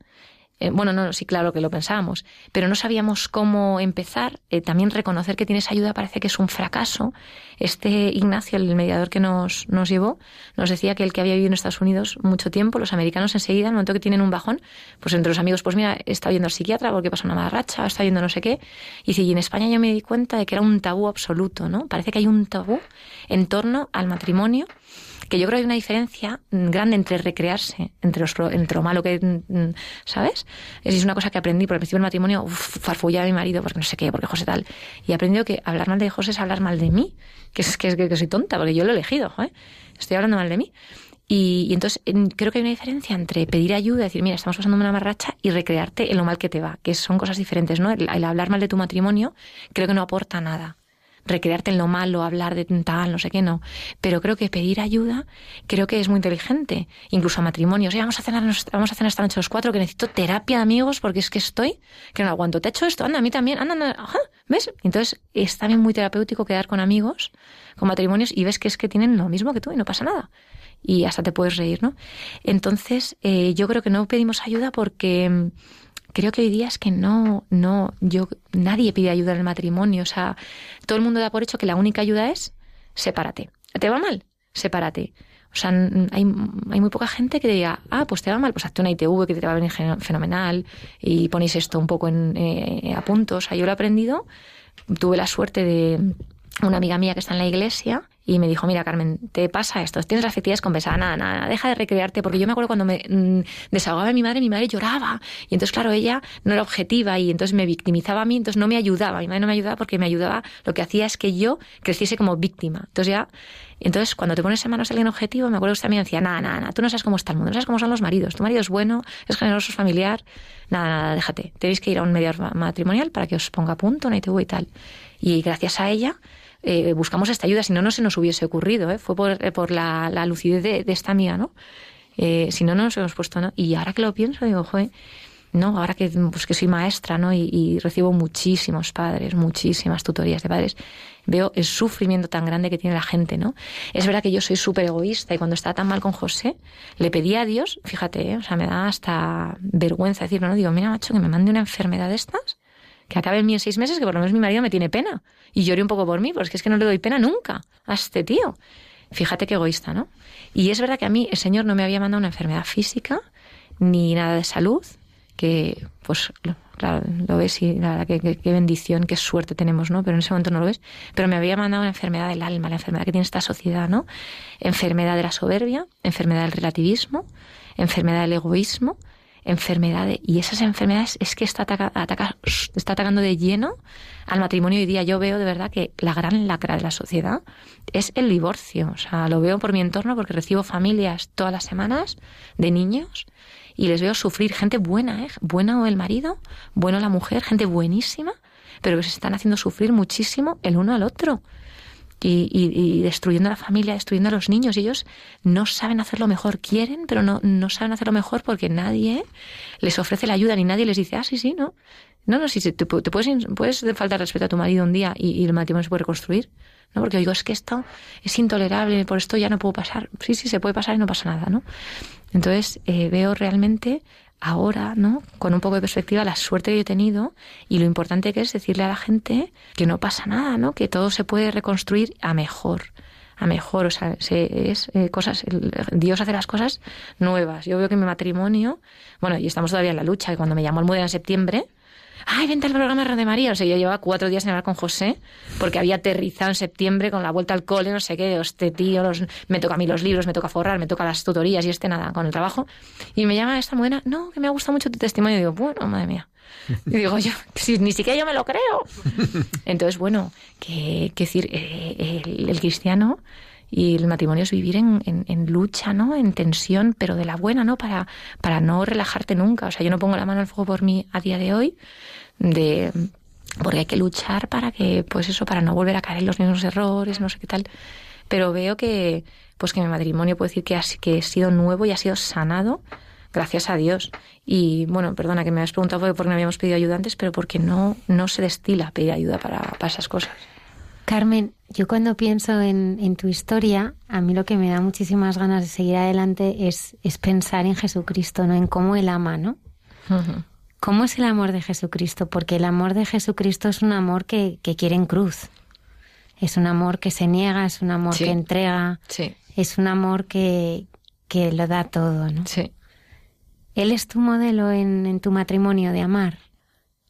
eh, bueno, no, sí, claro que lo pensábamos, pero no sabíamos cómo empezar. Eh, también reconocer que tienes ayuda parece que es un fracaso. Este Ignacio, el mediador que nos, nos llevó, nos decía que el que había vivido en Estados Unidos mucho tiempo, los americanos enseguida, en el momento que tienen un bajón, pues entre los amigos, pues mira, está yendo al psiquiatra porque pasa una mala racha, está yendo no sé qué. Y si en España yo me di cuenta de que era un tabú absoluto, ¿no? Parece que hay un tabú en torno al matrimonio que yo creo que hay una diferencia grande entre recrearse, entre, los, entre lo malo que, mm, ¿sabes? Es una cosa que aprendí por el principio del matrimonio, farfullaba a mi marido porque no sé qué, porque José tal. Y he aprendido que hablar mal de José es hablar mal de mí, que es que, que, soy tonta, porque yo lo he elegido, ¿eh? Estoy hablando mal de mí. Y, entonces creo que hay una diferencia entre pedir ayuda, decir, mira, estamos pasando una marracha, y recrearte en lo mal que te va, que son cosas diferentes, ¿no? el hablar mal de tu matrimonio creo que no aporta nada recrearte en lo malo, hablar de tal, no sé qué, no. Pero creo que pedir ayuda, creo que es muy inteligente. Incluso a matrimonios. vamos a cenar, vamos a cenar esta noche los cuatro, que necesito terapia de amigos porque es que estoy, que no aguanto. Te he hecho esto, anda, a mí también, anda, anda, ajá, ¿ves? Entonces es también muy terapéutico quedar con amigos, con matrimonios, y ves que es que tienen lo mismo que tú y no pasa nada. Y hasta te puedes reír, ¿no? Entonces, eh, yo creo que no pedimos ayuda porque creo que hoy día es que no, no, yo, nadie pide ayuda en el matrimonio. O sea, todo el mundo da por hecho que la única ayuda es sepárate. ¿Te va mal? Sepárate. O sea, hay, hay muy poca gente que diga, ah, pues te va mal, pues hazte una ITV que te va a venir fenomenal y ponéis esto un poco en, eh, a punto. O sea, yo lo he aprendido, tuve la suerte de una amiga mía que está en la iglesia y me dijo, mira Carmen, te pasa esto, tienes las afectividades compensadas, nada, nada, deja de recrearte, porque yo me acuerdo cuando me mm, desahogaba de mi madre, mi madre lloraba, y entonces claro, ella no era objetiva y entonces me victimizaba a mí, entonces no me ayudaba, mi madre no me ayudaba porque me ayudaba, lo que hacía es que yo creciese como víctima, entonces ya entonces, cuando te pones en manos de alguien objetivo, me acuerdo que usted también decía, nada, nada, nada, tú no sabes cómo está el mundo, no sabes cómo son los maridos. Tu marido es bueno, es generoso, es familiar. Nada, nada, déjate. Tenéis que ir a un mediador matrimonial para que os ponga a punto, una ITV y tal. Y gracias a ella, eh, buscamos esta ayuda, si no, no se nos hubiese ocurrido, ¿eh? fue por, eh, por la, la, lucidez de, esta amiga, ¿no? Eh, si no, no nos hemos puesto, ¿no? Y ahora que lo pienso, digo, joder, ¿no? Ahora que, pues que soy maestra, ¿no? Y, y, recibo muchísimos padres, muchísimas tutorías de padres, veo el sufrimiento tan grande que tiene la gente, ¿no? Es verdad que yo soy súper egoísta y cuando estaba tan mal con José, le pedí a Dios, fíjate, o sea, me da hasta vergüenza decirlo, ¿no? Digo, mira, macho, que me mande una enfermedad de estas que acabe en seis meses, que por lo menos mi marido me tiene pena. Y llore un poco por mí, porque es que no le doy pena nunca a este tío. Fíjate qué egoísta, ¿no? Y es verdad que a mí el Señor no me había mandado una enfermedad física ni nada de salud, que pues claro, lo ves y la verdad qué bendición, qué suerte tenemos, ¿no? Pero en ese momento no lo ves. Pero me había mandado una enfermedad del alma, la enfermedad que tiene esta sociedad, ¿no? Enfermedad de la soberbia, enfermedad del relativismo, enfermedad del egoísmo, enfermedades y esas enfermedades es que está, está atacando de lleno al matrimonio hoy día. Yo veo de verdad que la gran lacra de la sociedad es el divorcio. O sea, lo veo por mi entorno porque recibo familias todas las semanas de niños y les veo sufrir gente buena, ¿eh? Buena o el marido, bueno la mujer, gente buenísima, pero que se están haciendo sufrir muchísimo el uno al otro y, y, destruyendo a la familia, destruyendo a los niños. ellos no saben hacerlo mejor, quieren, pero no, no saben hacerlo mejor porque nadie les ofrece la ayuda ni nadie les dice, ah, sí, sí, no. No, no, si te, puedes, puedes faltar respeto a tu marido un día y, el matrimonio se puede reconstruir. ¿no? Porque digo, es que esto es intolerable, por esto ya no puedo pasar. Sí, sí, se puede pasar y no pasa nada, ¿no? Entonces, eh, veo realmente ahora, ¿no? Con un poco de perspectiva, la suerte que yo he tenido y lo importante que es decirle a la gente que no pasa nada, ¿no? Que todo se puede reconstruir a mejor a mejor, o sea, es eh, cosas, Dios hace las cosas nuevas. Yo veo que mi matrimonio, bueno, y estamos todavía en la lucha, cuando me llamó Almudena en septiembre, ay, vente al programa de María. O sea, yo llevaba cuatro días sin hablar con José, porque había aterrizado en septiembre con la vuelta al cole, no sé qué, este tío, los, me toca a mí los libros, me toca forrar, me toca las tutorías y este nada, con el trabajo. Y me llama esta buena, no, que me ha gustado mucho tu testimonio. Y digo, bueno, madre mía. Y digo yo, si, ni siquiera yo me lo creo. (laughs) Entonces, bueno, que, decir, eh, el, cristiano y el matrimonio es vivir en, en, lucha, ¿no? En tensión, pero de la buena, ¿no? Para, para no relajarte nunca. O sea, yo no pongo la mano al fuego por mí a día de hoy, de porque hay que luchar para que, pues eso, para no volver a caer en los mismos errores, no sé qué tal. pero veo que, pues que mi matrimonio puedo decir que ha, que he sido nuevo y ha sido sanado gracias a Dios. Y bueno, perdona que me has preguntado por qué no habíamos pedido ayuda antes, pero porque no, no se destila pedir ayuda para, para esas cosas. Carmen, yo cuando pienso en, tu historia, a mí lo que me da muchísimas ganas de seguir adelante es, es pensar en Jesucristo, ¿no? En cómo Él ama, ¿no? ¿Cómo es el amor de Jesucristo? Porque el amor de Jesucristo es un amor que, que quiere en cruz. Es un amor que se niega, es un amor que entrega. Sí. Es un amor que, que lo da todo, ¿no? Sí. ¿Él es tu modelo en, tu matrimonio de amar?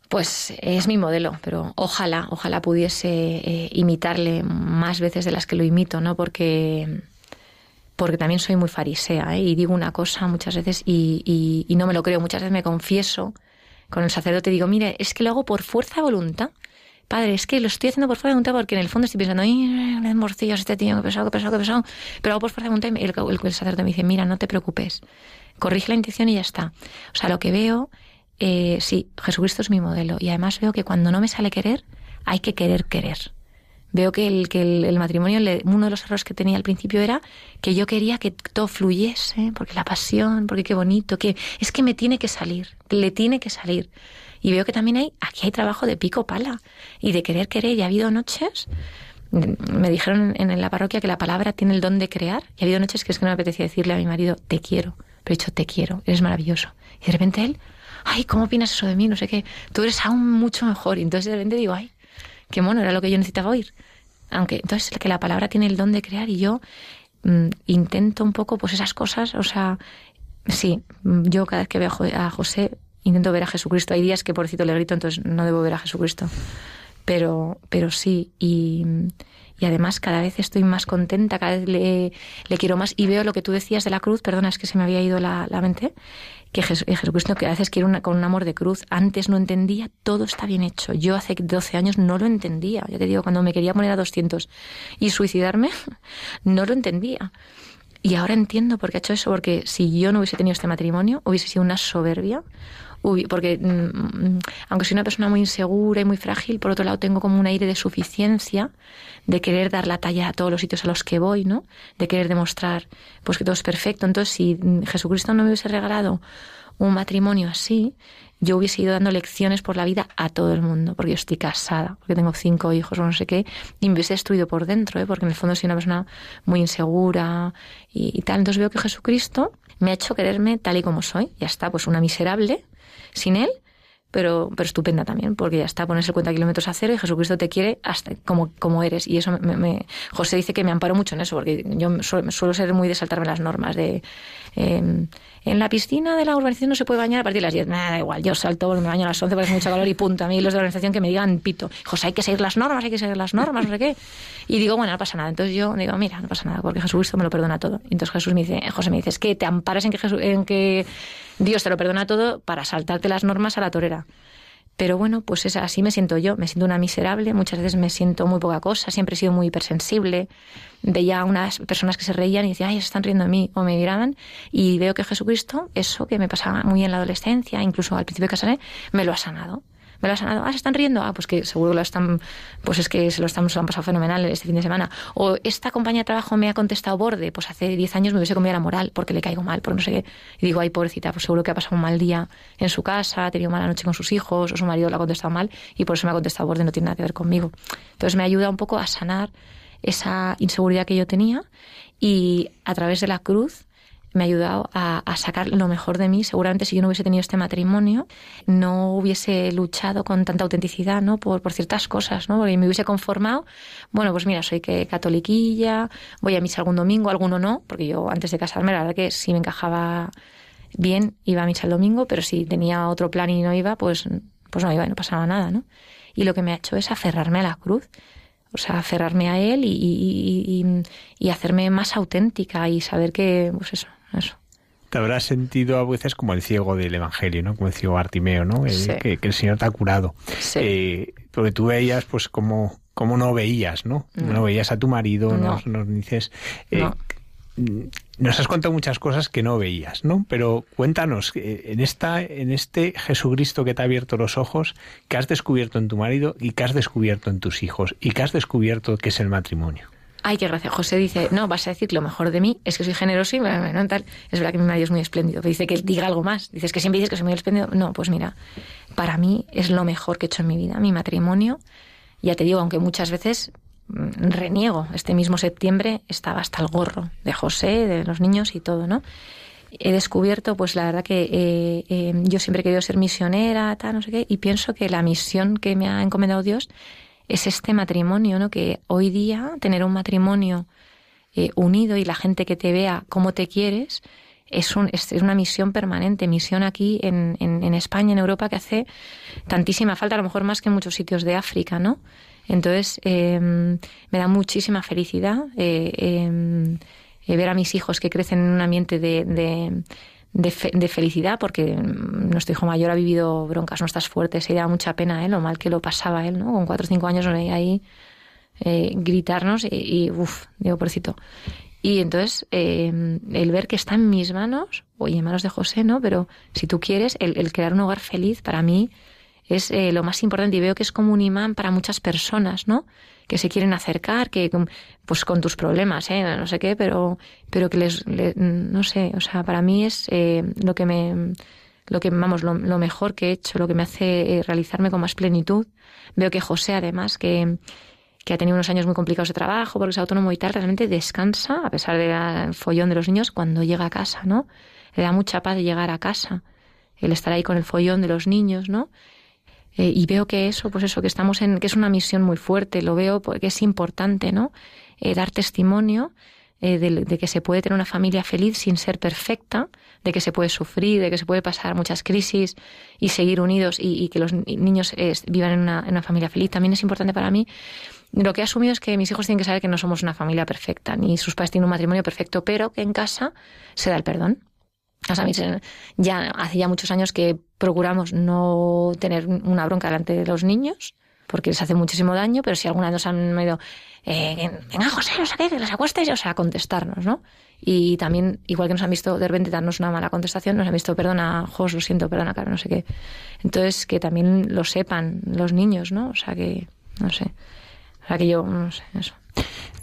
Pues es mi modelo, pero ojalá, ojalá pudiese eh, imitarle más veces de las que lo imito, ¿no? Porque, porque también soy muy farisea ¿eh? y digo una cosa muchas veces y, y, no me lo creo. Muchas veces me confieso con el sacerdote y digo, mire, es que lo hago por fuerza de voluntad. Padre, es que lo estoy haciendo por fuerza de voluntad porque en el fondo estoy pensando, ¡ay, morcillas este tío, qué pesado, qué pesado, qué pesado! Pero hago por fuerza de voluntad y el, el, el sacerdote me dice, mira, no te preocupes corrige la intención y ya está. O sea, lo que veo, eh, sí, Jesucristo es mi modelo. Y además veo que cuando no me sale querer, hay que querer querer. Veo que el, el, matrimonio, uno de los errores que tenía al principio era que yo quería que todo fluyese, porque la pasión, porque qué bonito, que es que me tiene que salir, le tiene que salir. Y veo que también hay, aquí hay trabajo de pico pala y de querer querer. Y ha habido noches, me dijeron en la parroquia que la palabra tiene el don de crear, y ha habido noches que es que no me apetecía decirle a mi marido, te quiero he dicho, te quiero, eres maravilloso. Y de repente él, ay, ¿cómo opinas eso de mí? No sé qué, tú eres aún mucho mejor. Y entonces de repente digo, ay, qué mono, era lo que yo necesitaba oír. Aunque entonces que la palabra tiene el don de crear y yo mm, intento un poco, pues esas cosas, o sea, sí, yo cada vez que veo a José intento ver a Jesucristo. Hay días que pobrecito le grito, entonces no debo ver a Jesucristo. Pero, pero sí, y además cada vez estoy más contenta, cada vez le, quiero más y veo lo que tú decías de la cruz, perdona, es que se me había ido la, mente, que Jesucristo que a veces quiere una, con un amor de cruz, antes no entendía, todo está bien hecho. Yo hace 12 años no lo entendía, ya te digo, cuando me quería poner a 200 y suicidarme, (laughs) no lo entendía. Y ahora entiendo por qué ha hecho eso, porque si yo no hubiese tenido este matrimonio, hubiese sido una soberbia, porque mm, mm, aunque soy una persona muy insegura y muy frágil, por otro lado tengo como un aire de suficiencia, de querer dar la talla a todos los sitios a los que voy, ¿no? De querer demostrar pues que todo es perfecto. Entonces, si mm, Jesucristo no me hubiese regalado un matrimonio así, yo hubiese ido dando lecciones por la vida a todo el mundo, porque yo estoy casada, porque tengo cinco hijos o no sé qué, y me hubiese destruido por dentro, ¿eh? porque en el fondo soy una persona muy insegura y, y, tal. Entonces veo que Jesucristo me ha hecho quererme tal y como soy. Ya está, pues una miserable, sin él, pero, pero estupenda también, porque ya está, pones el cuenta kilómetros a cero y Jesucristo te quiere hasta como, como eres. Y eso me, José dice que me amparo mucho en eso, porque yo suelo, suelo ser muy de saltarme las normas de eh, en la piscina de la urbanización no se puede bañar a partir de las 10. Nada, da igual, yo salto, me baño a las 11 porque hace mucho calor y punto. A mí los de la organización que me digan pito. José, hay que seguir las normas, hay que seguir las normas, no sé qué. Y digo, bueno, no pasa nada. Entonces yo digo, mira, no pasa nada, porque Jesucristo me lo perdona todo. Y entonces Jesús me dice, José me dice, es que te amparas en que, en que Dios te lo perdona todo para saltarte las normas a la torera. Pero bueno, pues es así me siento yo, me siento una miserable, muchas veces me siento muy poca cosa, siempre he sido muy hipersensible. Veía a unas personas que se reían y decía, ay, se están riendo de mí, o me miraban, y veo que Jesucristo, eso que me pasaba muy en la adolescencia, incluso al principio de casarme, me lo ha sanado me lo has sanado, ah, se están riendo, ah, pues que seguro lo están, pues es que se lo, están, han pasado fenomenal este fin de semana. O esta compañía de trabajo me ha contestado borde, pues hace 10 años me hubiese comido la moral porque le caigo mal, por no sé qué. Y digo, ay, pobrecita, pues seguro que ha pasado un mal día en su casa, ha tenido mala noche con sus hijos, o su marido lo ha contestado mal y por eso me ha contestado borde, no tiene nada que ver conmigo. Entonces me ayuda un poco a sanar esa inseguridad que yo tenía y a través de la cruz me ha ayudado a, sacar lo mejor de mí. Seguramente si yo no hubiese tenido este matrimonio, no hubiese luchado con tanta autenticidad, ¿no? Por, por ciertas cosas, ¿no? Porque me hubiese conformado, bueno, pues mira, soy que catoliquilla, voy a misa algún domingo, alguno no, porque yo antes de casarme, la verdad que sí me encajaba bien, iba a misa el domingo, pero si tenía otro plan y no iba, pues, pues no iba y no pasaba nada, ¿no? Y lo que me ha hecho es aferrarme a la cruz o sea, aferrarme a él y, y, y, hacerme más auténtica y saber que, pues eso, eso. Te habrás sentido a veces como el ciego del Evangelio, ¿no? Como el ciego Bartimeo, ¿no? que, el Señor te ha curado. Sí. Eh, porque tú veías, pues, como, como no veías, ¿no? No, veías a tu marido, no. nos, dices... Eh, nos has contado muchas cosas que no veías, ¿no? Pero cuéntanos, eh, en, esta, en este Jesucristo que te ha abierto los ojos, ¿qué has descubierto en tu marido y qué has descubierto en tus hijos? ¿Y qué has descubierto que es el matrimonio? Ay, qué gracia. José dice, no, vas a decir lo mejor de mí, es que soy generoso y bueno, tal. Es verdad que mi marido es muy espléndido, pero dice que diga algo más. Dices que siempre dices que soy muy espléndido. No, pues mira, para mí es lo mejor que he hecho en mi vida, mi matrimonio. Ya te digo, aunque muchas veces mm, reniego, este mismo septiembre estaba hasta el gorro de José, de los niños y todo, ¿no? he descubierto, pues la verdad que eh, eh, yo siempre he querido ser misionera, tal, no sé qué, y pienso que la misión que me ha encomendado Dios es este matrimonio, ¿no? Que hoy día tener un matrimonio eh, unido y la gente que te vea cómo te quieres es, un, es, una misión permanente, misión aquí en, en, España, en Europa, que hace tantísima falta, a lo mejor más que en muchos sitios de África, ¿no? Entonces, me da muchísima felicidad eh, ver a mis hijos que crecen en un ambiente de, felicidad, porque nuestro hijo mayor ha vivido broncas nuestras fuertes y da mucha pena ¿eh? lo mal que lo pasaba él, ¿no? Con cuatro o cinco años nos veía ahí eh, gritarnos y, uff, digo, porcito. Y entonces, eh, el ver que está en mis manos, oye, en manos de José, ¿no? Pero si tú quieres, el, el crear un hogar feliz, para mí es eh, lo más importante y veo que es como un imán para muchas personas, ¿no? Que se quieren acercar, que pues con tus problemas, ¿eh? No sé qué, pero, pero que les, no sé, o sea, para mí es eh, lo que me, lo que, vamos, lo, mejor que he hecho, lo que me hace eh, realizarme con más plenitud. Veo que José, además, que, que ha tenido unos años muy complicados de trabajo porque es autónomo y tal, realmente descansa, a pesar del follón de los niños, cuando llega a casa, ¿no? Le da mucha paz llegar a casa, el estar ahí con el follón de los niños, ¿no? Eh, y veo que eso, pues eso, que estamos en, que es una misión muy fuerte, lo veo porque es importante, ¿no? Eh, dar testimonio eh, de, que se puede tener una familia feliz sin ser perfecta, de que se puede sufrir, de que se puede pasar muchas crisis y seguir unidos y, que los niños vivan en una, en una, familia feliz. También es importante para mí. Lo que he asumido es que mis hijos tienen que saber que no somos una familia perfecta, ni sus padres tienen un matrimonio perfecto, pero que en casa se da el perdón o sea, ya hace ya muchos años que procuramos no tener una bronca delante de los niños, porque les hace muchísimo daño, pero si alguna vez nos han ido, eh, venga José, no sé qué, que acuestes, o sea, contestarnos, ¿no? Y también, igual que nos han visto de repente darnos una mala contestación, nos han visto, perdona, Jos, lo siento, perdona, claro, no sé qué. Entonces, que también lo sepan los niños, ¿no? O sea, que, no sé. O sea, que yo, no sé, eso.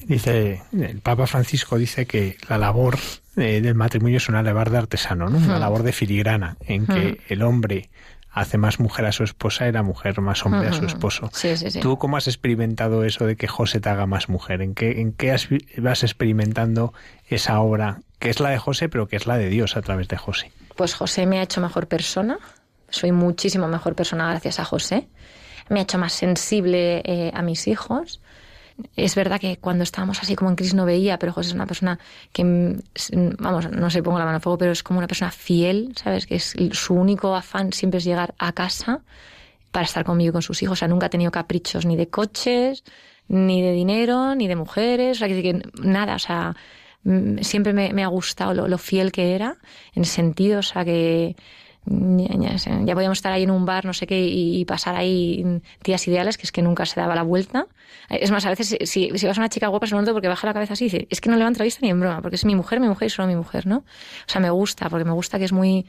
Dice, el Papa Francisco dice que la labor eh, del matrimonio es una labor de artesano, ¿no? Una labor de filigrana, en que el hombre hace más mujer a su esposa y la mujer más hombre a su esposo. Sí, sí, sí. ¿Tú cómo has experimentado eso de que José te haga más mujer? ¿En qué, en qué vas experimentando esa obra que es la de José, pero que es la de Dios a través de José? Pues José me ha hecho mejor persona. Soy muchísimo mejor persona gracias a José. Me ha hecho más sensible eh, a mis hijos es verdad que cuando estábamos así como en crisis no veía, pero José es una persona que, mm, vamos, no sé, pongo la mano a fuego, pero es como una persona fiel, ¿sabes? Que es su único afán siempre es llegar a casa para estar conmigo y con sus hijos. O sea, nunca ha tenido caprichos ni de coches, ni de dinero, ni de mujeres, o sea, que, nada, o sea, mm, siempre me, ha gustado lo, lo, fiel que era, en sentido, o sea, que ya, podíamos estar ahí en un bar, no sé qué, y, pasar ahí días ideales, que es que nunca se daba la vuelta. Es más, a veces si, vas a una chica guapa, se momento porque baja la cabeza así y dice, es que no levanta la vista ni en broma, porque es mi mujer, mi mujer y solo mi mujer, ¿no? O sea, me gusta, porque me gusta que es muy,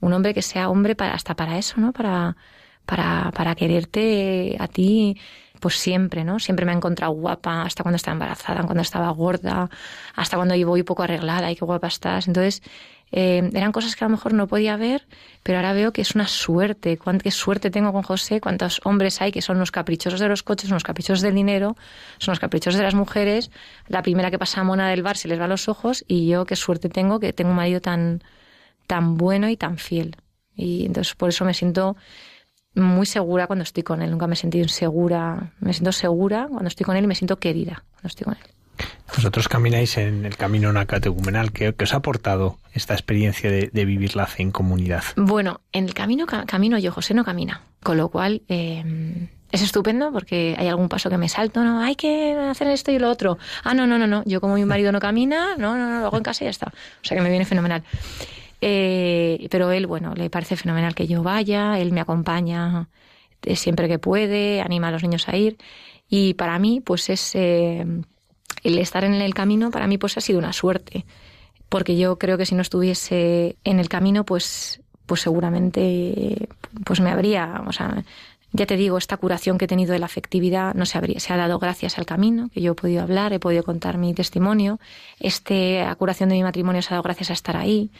un hombre que sea hombre para, hasta para eso, ¿no? Para, para, para quererte a ti, pues siempre, ¿no? Siempre me ha encontrado guapa, hasta cuando estaba embarazada, cuando estaba gorda, hasta cuando voy poco arreglada y qué guapa estás. Entonces, eh, eran cosas que a lo mejor no podía ver, pero ahora veo que es una suerte. Cuánta suerte tengo con José, cuántos hombres hay que son los caprichosos de los coches, son los caprichosos del dinero, son los caprichosos de las mujeres. La primera que pasa a mona del bar se les va a los ojos y yo qué suerte tengo que tengo un marido tan, tan bueno y tan fiel. Y entonces por eso me siento muy segura cuando estoy con él. Nunca me he sentido insegura. Me siento segura cuando estoy con él y me siento querida cuando estoy con él. Vosotros camináis en el camino nacatecumenal. ¿Qué, ¿Qué os ha aportado esta experiencia de, vivir la fe en comunidad? Bueno, en el camino camino yo, José no camina. Con lo cual eh, es estupendo porque hay algún paso que me salto, no, hay que hacer esto y lo otro. Ah, no, no, no, no. Yo como mi marido no camina, no, no, no, lo hago en casa y ya está. O sea que me viene fenomenal. Eh, pero él, bueno, le parece fenomenal que yo vaya, él me acompaña eh, siempre que puede, anima a los niños a ir. Y para mí, pues es el estar en el camino para mí pues ha sido una suerte, porque yo creo que si no estuviese en el camino pues pues seguramente pues me habría, o sea, ya te digo, esta curación que he tenido de la afectividad no se, habría, se ha dado gracias al camino, que yo he podido hablar, he podido contar mi testimonio. Esta curación de mi matrimonio se ha dado gracias a estar ahí.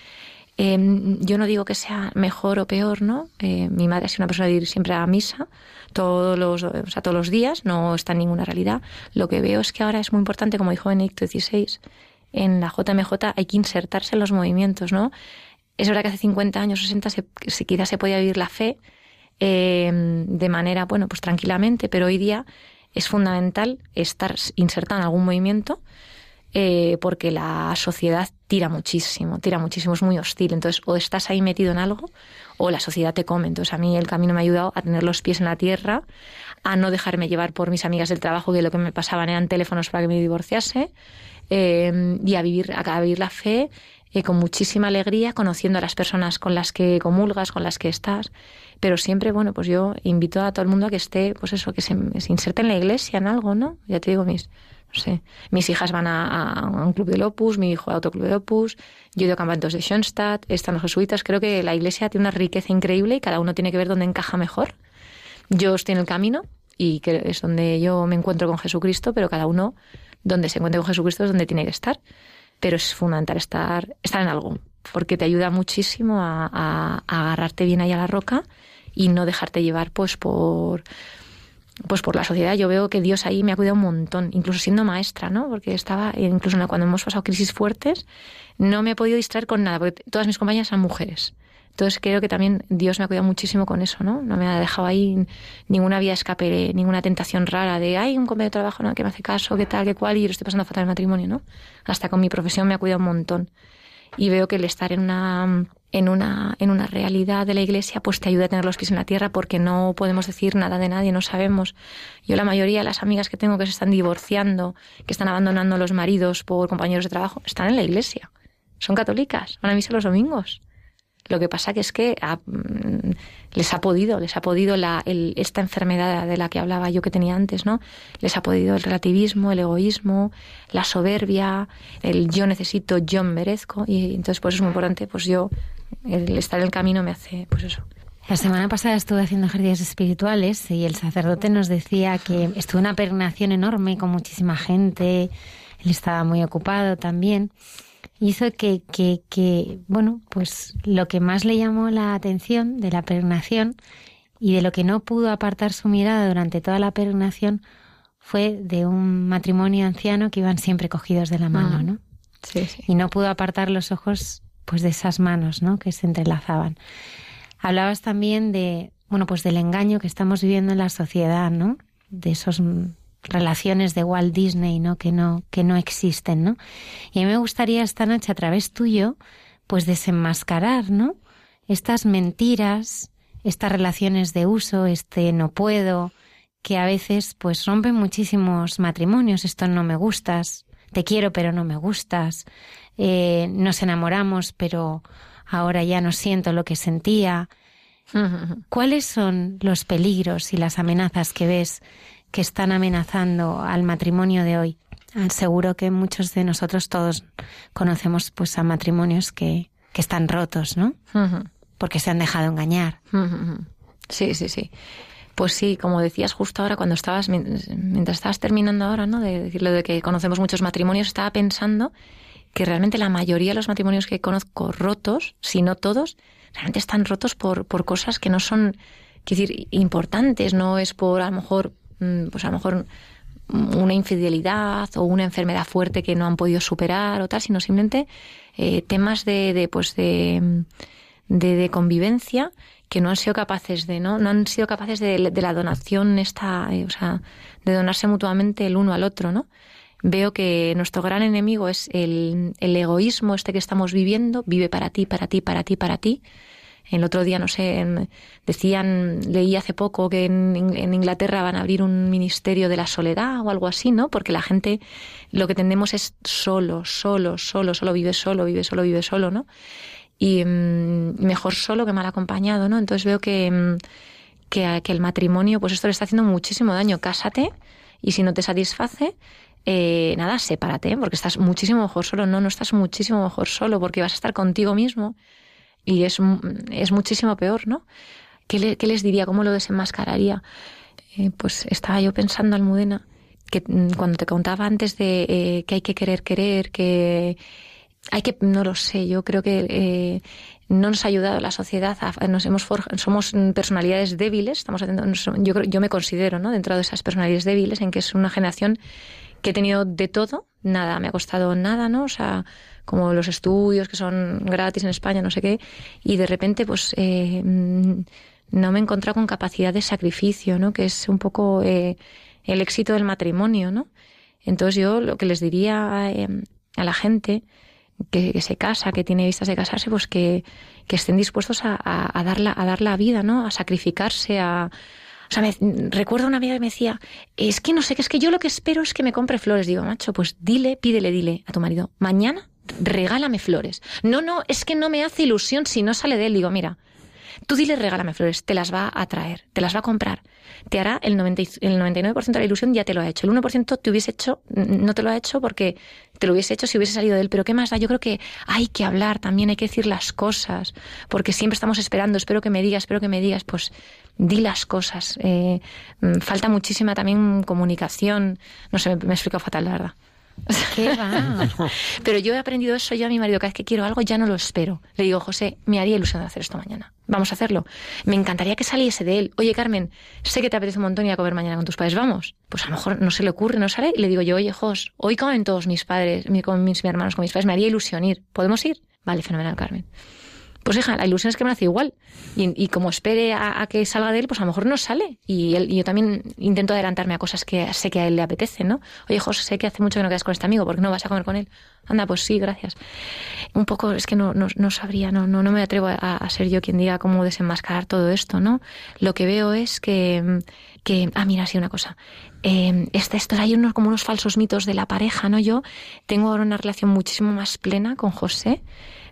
Em, yo no digo que sea mejor o peor, ¿no? Eh, mi madre ha sido una persona de ir siempre a misa todos los, o sea, todos los días, no está en ninguna realidad. Lo que veo es que ahora es muy importante, como dijo Benedicto XVI, en la JMJ hay que insertarse en los movimientos, ¿no? Es verdad que hace 50 años, 60, se, se, quizás se podía vivir la fe em, de manera, bueno, pues tranquilamente, pero hoy día es fundamental estar insertado en algún movimiento eh, porque la sociedad tira muchísimo, tira muchísimo, es muy hostil. Entonces, o estás ahí metido en algo o la sociedad te come. Entonces, a mí el camino me ha ayudado a tener los pies en la tierra, a no dejarme llevar por mis amigas del trabajo, que lo que me pasaban eran teléfonos para que me divorciase, eh, y a vivir, a vivir la fe eh, con muchísima alegría, conociendo a las personas con las que comulgas, con las que estás. Pero siempre, bueno, pues yo invito a todo el mundo a que esté, pues eso, que se, se inserte en la iglesia, en algo, ¿no? Ya te digo, mis, sé, mis hijas van a, un club del Opus, mi hijo a otro club de Opus, yo doy campamentos de Schoenstatt, están los jesuitas. Creo que la iglesia tiene una riqueza increíble y cada uno tiene que ver dónde encaja mejor. Yo estoy en el camino y es donde yo me encuentro con Jesucristo, pero cada uno donde se encuentre con Jesucristo es donde tiene que estar. Pero es fundamental estar, estar en algo, porque te ayuda muchísimo a, a agarrarte bien ahí a la roca y no dejarte llevar pues por pues por la sociedad yo veo que Dios ahí me ha cuidado un montón, incluso siendo maestra, ¿no? Porque estaba, incluso cuando hemos pasado crisis fuertes, no me he podido distraer con nada, porque todas mis compañeras son mujeres. Entonces creo que también Dios me ha cuidado muchísimo con eso, ¿no? No me ha dejado ahí ninguna vía escape, ninguna tentación rara de, ay, un compañero de trabajo ¿no? que me hace caso, qué tal, qué cual, y lo estoy pasando fatal el matrimonio, ¿no? Hasta con mi profesión me ha cuidado un montón. Y veo que el estar en una en una, en una realidad de la iglesia, pues te ayuda a tener los pies en la tierra porque no podemos decir nada de nadie, no sabemos. Yo la mayoría de las amigas que tengo que se están divorciando, que están abandonando los maridos por compañeros de trabajo, están en la iglesia. Son católicas, van a misa los domingos. Lo que pasa que es que mm, les ha podido, les ha podido la, esta enfermedad de la que hablaba yo que tenía antes, ¿no? Les ha podido el relativismo, el egoísmo, la soberbia, el yo necesito, yo merezco. Y entonces, pues es muy importante, pues yo el estar en el camino me hace, pues eso. La semana pasada estuve haciendo ejercicios espirituales y el sacerdote nos decía que estuvo una peregrinación enorme con muchísima gente, él estaba muy ocupado también. Hizo que, que, que, bueno, pues lo que más le llamó la atención de la peregrinación y de lo que no pudo apartar su mirada durante toda la peregrinación fue de un matrimonio anciano que iban siempre cogidos de la mano, ¿no? Sí, sí. Y no pudo apartar los ojos pues de esas manos, ¿no? Que se entrelazaban. Hablabas también de, bueno, pues del engaño que estamos viviendo en la sociedad, ¿no? De esas relaciones de Walt Disney, ¿no? Que no, que no existen, ¿no? Y a mí me gustaría esta noche a través tuyo, pues desenmascarar, ¿no? Estas mentiras, estas relaciones de uso, este no puedo, que a veces pues rompen muchísimos matrimonios, esto no me gustas, te quiero pero no me gustas, eh, nos enamoramos, pero ahora ya no siento lo que sentía. (laughs) ¿Cuáles son los peligros y las amenazas que ves que están amenazando al matrimonio de hoy? Ah, seguro que muchos de nosotros todos conocemos pues a matrimonios que, que están rotos, ¿no? (laughs) Porque se han dejado engañar. (laughs) Sí, sí, sí. Pues sí, como decías justo ahora cuando estabas, mientras estabas terminando ahora, ¿no? De decirlo de que conocemos muchos matrimonios, estaba pensando que realmente la mayoría de los matrimonios que conozco rotos, si no todos, realmente están rotos por, por cosas que no son, quiero decir, importantes, no es por a lo mejor, mm, pues a lo mejor una infidelidad o una enfermedad fuerte que no han podido superar o tal, sino simplemente eh, temas de, de pues de, de, convivencia que no han sido capaces de, ¿no? No han sido capaces de, de la donación esta, eh, o sea, de donarse mutuamente el uno al otro, ¿no? Veo que nuestro gran enemigo es el, egoísmo este que estamos viviendo, vive para ti, para ti, para ti, para ti. El otro día, no sé, decían, leí hace poco que en, Inglaterra van a abrir un ministerio de la soledad o algo así, ¿no? Porque la gente lo que tendemos es solo, solo, solo, solo vive solo, vive solo, vive solo, ¿no? Y mm, mejor solo que mal acompañado, ¿no? Entonces veo que, mm, que, que el matrimonio, pues esto le está haciendo muchísimo daño. Cásate y si no te satisface, eh, nada, sepárate, porque estás muchísimo mejor solo. No, no estás muchísimo mejor solo, porque vas a estar contigo mismo y es, es muchísimo peor, ¿no? ¿qué, les diría? ¿Cómo lo desenmascararía? Eh, pues estaba yo pensando, Almudena, que mm, cuando te contaba antes de eh, que hay que querer querer, que hay que, no lo sé, yo creo que eh, no nos ha ayudado la sociedad, nos hemos somos personalidades débiles, estamos yo, yo me considero, ¿no? Dentro de esas personalidades débiles, en que es una generación que he tenido de todo, nada, me ha costado nada, ¿no? O sea, como los estudios que son gratis en España, no sé qué, y de repente, pues, eh, mm, no me he encontrado con capacidad de sacrificio, ¿no? Que es un poco eh, el éxito del matrimonio, ¿no? Entonces yo lo que les diría a, eh, la gente que, se casa, que tiene vistas de casarse, pues que, que estén dispuestos a, a, dar la, a dar la vida, ¿no? A sacrificarse, a, o sea, me, recuerdo una amiga que me decía, es que no sé, que es que yo lo que espero es que me compre flores. Digo, macho, pues dile, pídele, dile a tu marido, mañana regálame flores. No, no, es que no me hace ilusión si no sale de él. Digo, mira, tú dile regálame flores, te las va a traer, te las va a comprar. Te hará el, 90, el 99% de la ilusión, ya te lo ha hecho. El 1% te hubiese hecho, no te lo ha hecho porque te lo hubiese hecho si hubiese salido de él. Pero ¿qué más da? Yo creo que hay que hablar también, hay que decir las cosas, porque siempre estamos esperando, espero que me digas, espero que me digas, pues di las cosas. Eh, mm, falta muchísima también comunicación. No sé, me, me explico fatal, la verdad. ¿Qué va? (laughs) Pero yo he aprendido eso yo a mi marido. Cada vez que quiero algo ya no lo espero. Le digo, José, me haría ilusión de hacer esto mañana. Vamos a hacerlo. Me encantaría que saliese de él. Oye, Carmen, sé que te apetece un montón ir a comer mañana con tus padres. Vamos. Pues a lo mejor no se le ocurre, no sale. Y le digo yo, oye, Jos, hoy comen todos mis padres, con mis hermanos, con mis padres. Me haría ilusión ir. ¿Podemos ir? Vale, fenomenal, Carmen pues hija, la ilusión es que me hace igual. Y, como espere a, que salga de él, pues a lo mejor no sale. Y, yo también intento adelantarme a cosas que sé que a él le apetece, ¿no? Oye, José, sé que hace mucho que no quedas con este amigo, ¿por qué no vas a comer con él? Anda, pues sí, gracias. Un poco, es que no, no, sabría, no, no, no me atrevo a, ser yo quien diga cómo desenmascarar todo esto, ¿no? Lo que veo es que, que ah, mira, sí, una cosa. Eh, este, esto, hay unos, como unos falsos mitos de la pareja, ¿no? Yo tengo ahora una relación muchísimo más plena con José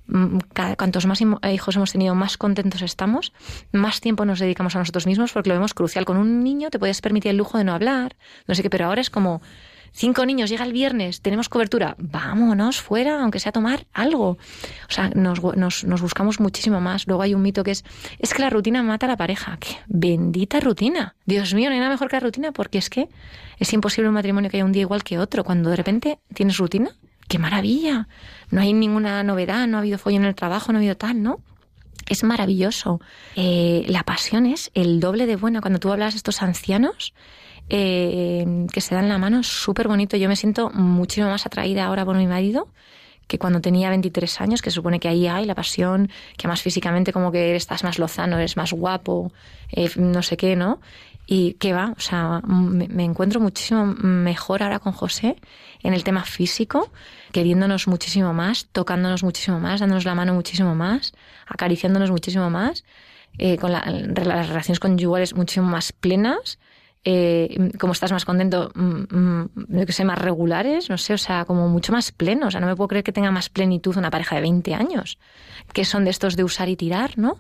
Mm, cuantos más hijos hemos tenido, más contentos estamos, más tiempo nos dedicamos a nosotros mismos porque lo vemos crucial. Con un niño te puedes permitir el lujo de no hablar, no sé qué, pero ahora es como cinco niños, llega el viernes, tenemos cobertura, vámonos fuera, aunque sea tomar algo. O sea, nos, nos, buscamos muchísimo más. Luego hay un mito que es, es que la rutina mata a la pareja. ¡Qué bendita rutina! Dios mío, no hay nada mejor que la rutina porque es que es imposible un matrimonio que haya un día igual que otro. Cuando de repente tienes rutina, ¡qué maravilla! No hay ninguna novedad, no ha habido follo en el trabajo, no ha habido tal, ¿no? Es maravilloso. Eh, la pasión es el doble de buena. Cuando tú hablas de estos ancianos eh, que se dan la mano, es súper bonito. Yo me siento muchísimo más atraída ahora por mi marido que cuando tenía 23 años, que supone que ahí hay la pasión, que más físicamente como que estás más lozano, eres más guapo, eh, no sé qué, ¿no? Y qué va, o sea, me, encuentro muchísimo mejor ahora con José en el tema físico, queriéndonos muchísimo más, tocándonos muchísimo más, dándonos la mano muchísimo más, acariciándonos muchísimo más, eh, con las relaciones conyugales muchísimo más plenas, eh, como estás más contento, mm, mm, que sé, más regulares, no sé, o sea, como mucho más pleno. O sea, no me puedo creer que tenga más plenitud una pareja de 20 años, que son de estos de usar y tirar, ¿no?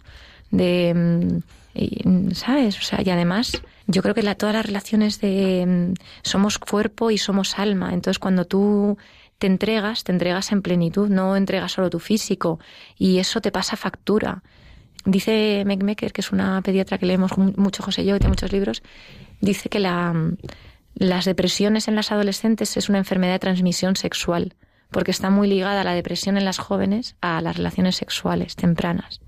De, mm, ¿sabes? O sea, y además yo creo que la, todas las relaciones de mm, somos cuerpo y somos alma. Entonces, cuando tú te entregas, te entregas en plenitud, no entregas solo tu físico y eso te pasa factura. Dice Meg que es una pediatra que leemos mucho José y yo, que tiene muchos libros, dice que mm, las depresiones en las adolescentes es una enfermedad de transmisión sexual, porque está muy ligada la depresión en las jóvenes a las relaciones sexuales tempranas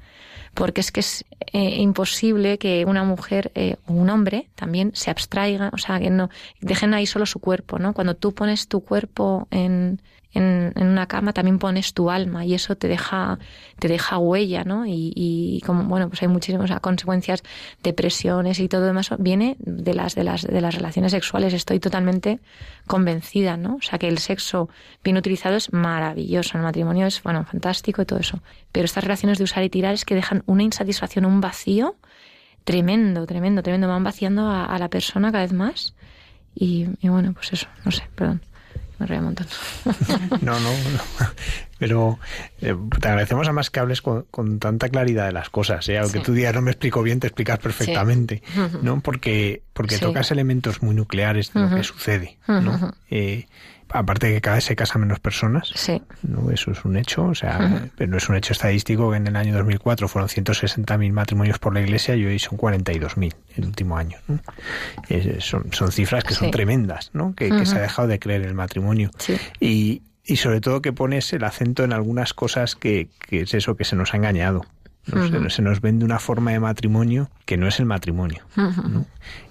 porque es que es eh, imposible que una mujer eh, o un hombre también se abstraiga, o sea, que no dejen ahí solo su cuerpo, ¿no? Cuando tú pones tu cuerpo en, en, una cama también pones tu alma y eso te deja, te deja huella, ¿no? Y, como, bueno, pues hay muchísimas consecuencias, depresiones y todo demás, viene de las, de las, de las relaciones sexuales. Estoy totalmente convencida, ¿no? O sea, que el sexo bien utilizado es maravilloso, el matrimonio es, bueno, fantástico y todo eso. Pero estas relaciones de usar y tirar es que dejan una insatisfacción, un vacío tremendo, tremendo, tremendo. Van vaciando a, la persona cada vez más. y bueno, pues eso, no sé, perdón me río un montón. (laughs) no, no, Pero eh, te agradecemos además que hables con, tanta claridad de las cosas. ¿eh? Aunque tú digas no me explico bien, te explicas perfectamente. ¿no? Porque, porque tocas elementos muy nucleares de lo que sucede. ¿no? Eh, aparte de que cada vez se casan menos personas, sí. ¿no? eso es un hecho, o sea, pero no es un hecho estadístico que en el año 2004 fueron 160.000 matrimonios por la Iglesia y hoy son 42.000 el último año. son, son cifras que son tremendas, ¿no? que, se ha dejado de creer en el matrimonio. Y, y sobre todo que pones el acento en algunas cosas que, que es eso que se nos ha engañado. se, nos vende una forma de matrimonio que no es el matrimonio.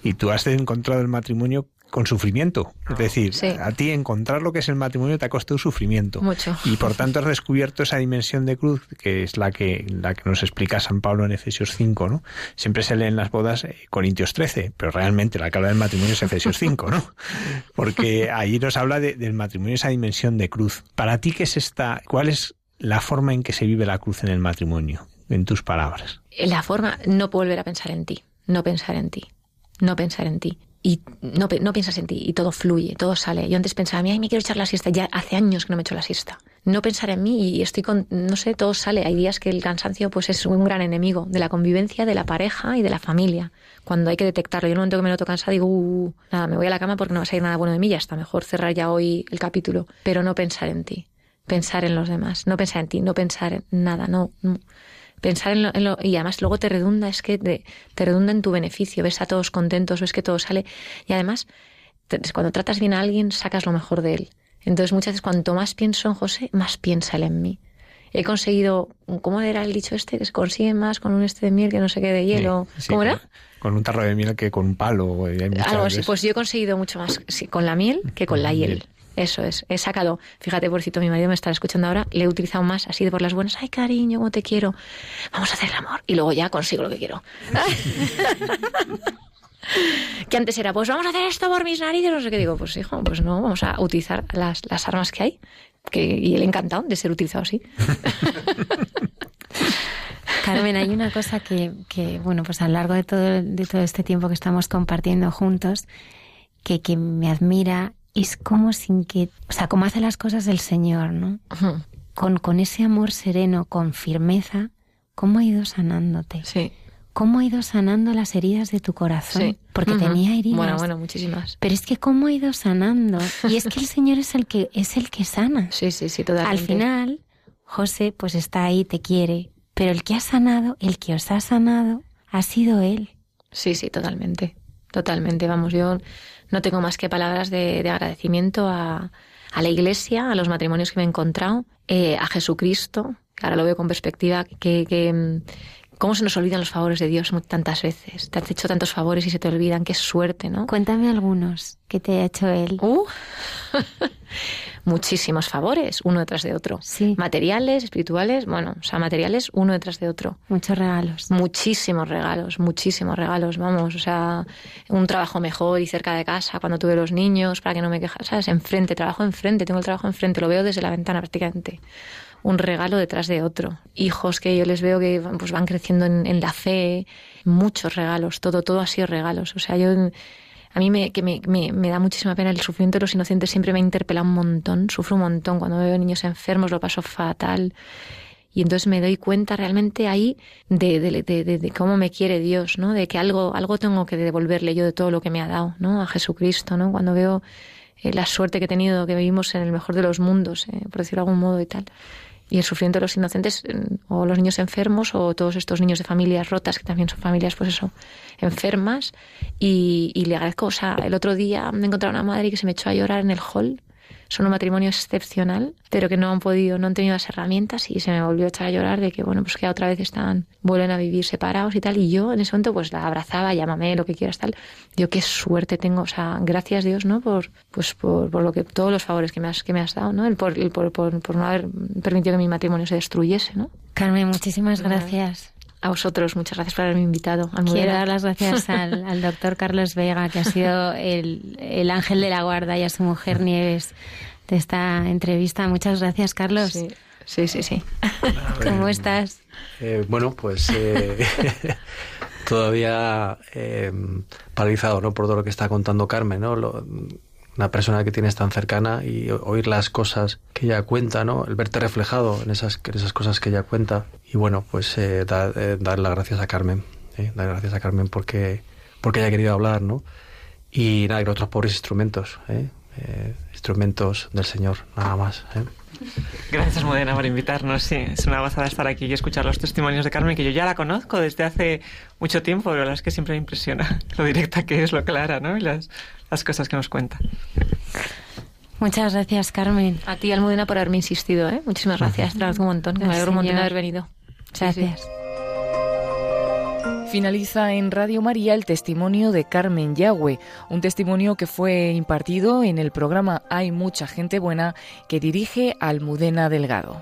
Y tú has encontrado el matrimonio con sufrimiento. Es decir, a ti encontrar lo que es el matrimonio te ha costado sufrimiento. Mucho. Y por tanto has descubierto esa dimensión de cruz que es la que, la que nos explica San Pablo en Efesios 5, ¿no? Siempre se leen las bodas eh, Corintios 13, pero realmente la que habla del matrimonio es Efesios 5, ¿no? (laughs) Porque ahí nos habla del matrimonio, esa dimensión de cruz. Para ti, ¿qué es esta? ¿Cuál es la forma en que se vive la cruz en el matrimonio? En tus palabras. La forma, no volver a pensar en ti, no pensar en ti, no pensar en ti y no, no, piensas en ti y todo fluye, todo sale. Yo antes pensaba, ay, me quiero echar la siesta, ya hace años que no me echo la siesta. No pensar en mí y estoy con, no sé, todo sale. Hay días que el cansancio pues es un gran enemigo de la convivencia, de la pareja y de la familia. Cuando hay que detectarlo, yo en un momento que me noto cansada digo, uh, nada, me voy a la cama porque no va a salir nada bueno de mí, ya está, mejor cerrar ya hoy el capítulo. Pero no pensar en ti, pensar en los demás, no pensar en ti, no pensar en nada, no pensar en lo, y además luego te redunda, es que te, redunda en tu beneficio, ves a todos contentos, ves que todo sale y además cuando tratas bien a alguien sacas lo mejor de él. Entonces muchas veces cuanto más pienso en José, más piensa él en mí. He conseguido, ¿cómo era el dicho este? Que se consigue más con un este de miel que no sé qué de hielo. ¿Cómo era? Con, un tarro de miel que con un palo. Algo así, pues yo he conseguido mucho más con la miel que con la hiel. Eso es, he sacado, fíjate, porcito, mi marido me está escuchando ahora, le he utilizado más así de por las buenas, ay cariño, cómo te quiero, vamos a hacer el amor, y luego ya consigo lo que quiero. (laughs) que antes era, pues vamos a hacer esto por mis narices, no sé qué digo, pues hijo, pues no, vamos a utilizar las, las armas que hay, y él encantado de ser utilizado así. (laughs) Carmen, hay una cosa que, que, bueno, pues a lo largo de todo, de todo este tiempo que estamos compartiendo juntos, que, que me admira es como sin que, o sea, como hace las cosas el Señor, ¿no? Con, con ese amor sereno, con firmeza, ¿cómo ha ido sanándote? Sí. ¿Cómo ha ido sanando las heridas de tu corazón? Sí. Porque tenía heridas. Bueno, bueno, muchísimas. Pero es que cómo ha ido sanando. Y es que el Señor es el que, es el que sana. Sí, sí, sí, totalmente. Al final, José, pues está ahí, te quiere. Pero el que ha sanado, el que os ha sanado, ha sido Él. Sí, sí, totalmente. Totalmente. Vamos, yo no tengo más que palabras de, agradecimiento a, la Iglesia, a los matrimonios que me he encontrado, eh, a Jesucristo, que ahora lo veo con perspectiva, que, que, mm, cómo se nos olvidan los favores de Dios tantas veces. Te has hecho tantos favores y se te olvidan. Qué suerte, ¿no? Cuéntame algunos que te ha hecho Él. Uh. (laughs) muchísimos favores, uno detrás de otro. Sí. Materiales, espirituales, bueno, o sea, materiales uno detrás de otro. Muchos regalos. Muchísimos regalos, muchísimos regalos, vamos, o sea, un trabajo mejor y cerca de casa cuando tuve los niños para que no me quejas, ¿sabes? Enfrente, trabajo enfrente, tengo el trabajo enfrente, lo veo desde la ventana prácticamente. Un regalo detrás de otro. Hijos que yo les veo que pues, van creciendo en, la fe, muchos regalos, todo, todo ha sido regalos. O sea, yo a mí me, que me, me, da muchísima pena el sufrimiento de los inocentes, siempre me interpela un montón, sufro un montón cuando veo niños enfermos, lo paso fatal. Y entonces me doy cuenta realmente ahí de, de, de, de, cómo me quiere Dios, ¿no? De que algo, algo tengo que devolverle yo de todo lo que me ha dado, ¿no? A Jesucristo, ¿no? Cuando veo eh, la suerte que he tenido, que vivimos en el mejor de los mundos, eh, por decirlo de algún modo y tal y el sufrimiento de los inocentes o los niños enfermos o todos estos niños de familias rotas que también son familias pues eso enfermas. Y, y le agradezco o sea el otro día me encontré una madre que se me echó a llorar en el hall son un matrimonio excepcional, pero que no han podido, no han tenido las herramientas y se me volvió a echar a llorar de que, bueno, pues que otra vez están, vuelven a vivir separados y tal. Y yo en ese momento pues la abrazaba, llámame, lo que quieras, tal. Yo qué suerte tengo, o sea, gracias Dios, ¿no? Por, pues por, por lo que, todos los favores que me has, que me has dado, ¿no? El por, el por, por, por no haber permitido que mi matrimonio se destruyese, ¿no? Carmen, muchísimas gracias. A vosotros, muchas gracias por haberme invitado. Quiero dar las gracias (laughs) al, doctor Carlos Vega, que ha sido el, el, ángel de la guarda, y a su mujer Nieves de esta entrevista. Muchas gracias, Carlos. Sí, sí, sí. (laughs) ¿Cómo estás? Eh, bueno, pues eh, (laughs) todavía eh, paralizado ¿no? por todo lo que está contando Carmen. ¿no? Una persona que tienes tan cercana y oír las cosas que ella cuenta, ¿no? El verte reflejado en esas, esas cosas que ella cuenta. Y bueno, pues eh, eh, dar las gracias a Carmen, eh, dar gracias a Carmen porque, porque haya querido hablar, ¿no? Y nada, y otros pobres instrumentos, ¿eh? Eh, instrumentos del Señor, nada más. ¿eh? Gracias, Modena, por invitarnos. Sí, es una gozada estar aquí y escuchar los testimonios de Carmen, que yo ya la conozco desde hace mucho tiempo, pero la es que siempre me impresiona (laughs) lo directa que es, lo clara, ¿no? Y las, las cosas que nos cuenta. Muchas gracias, Carmen. A ti, Almudena, por haberme insistido, ¿eh? Muchísimas gracias. Te un montón. Me alegro un montón de haber venido. Gracias. Finaliza en Radio María el testimonio de Carmen Yagüe, un testimonio que fue impartido en el programa Hay mucha gente buena que dirige Almudena Delgado.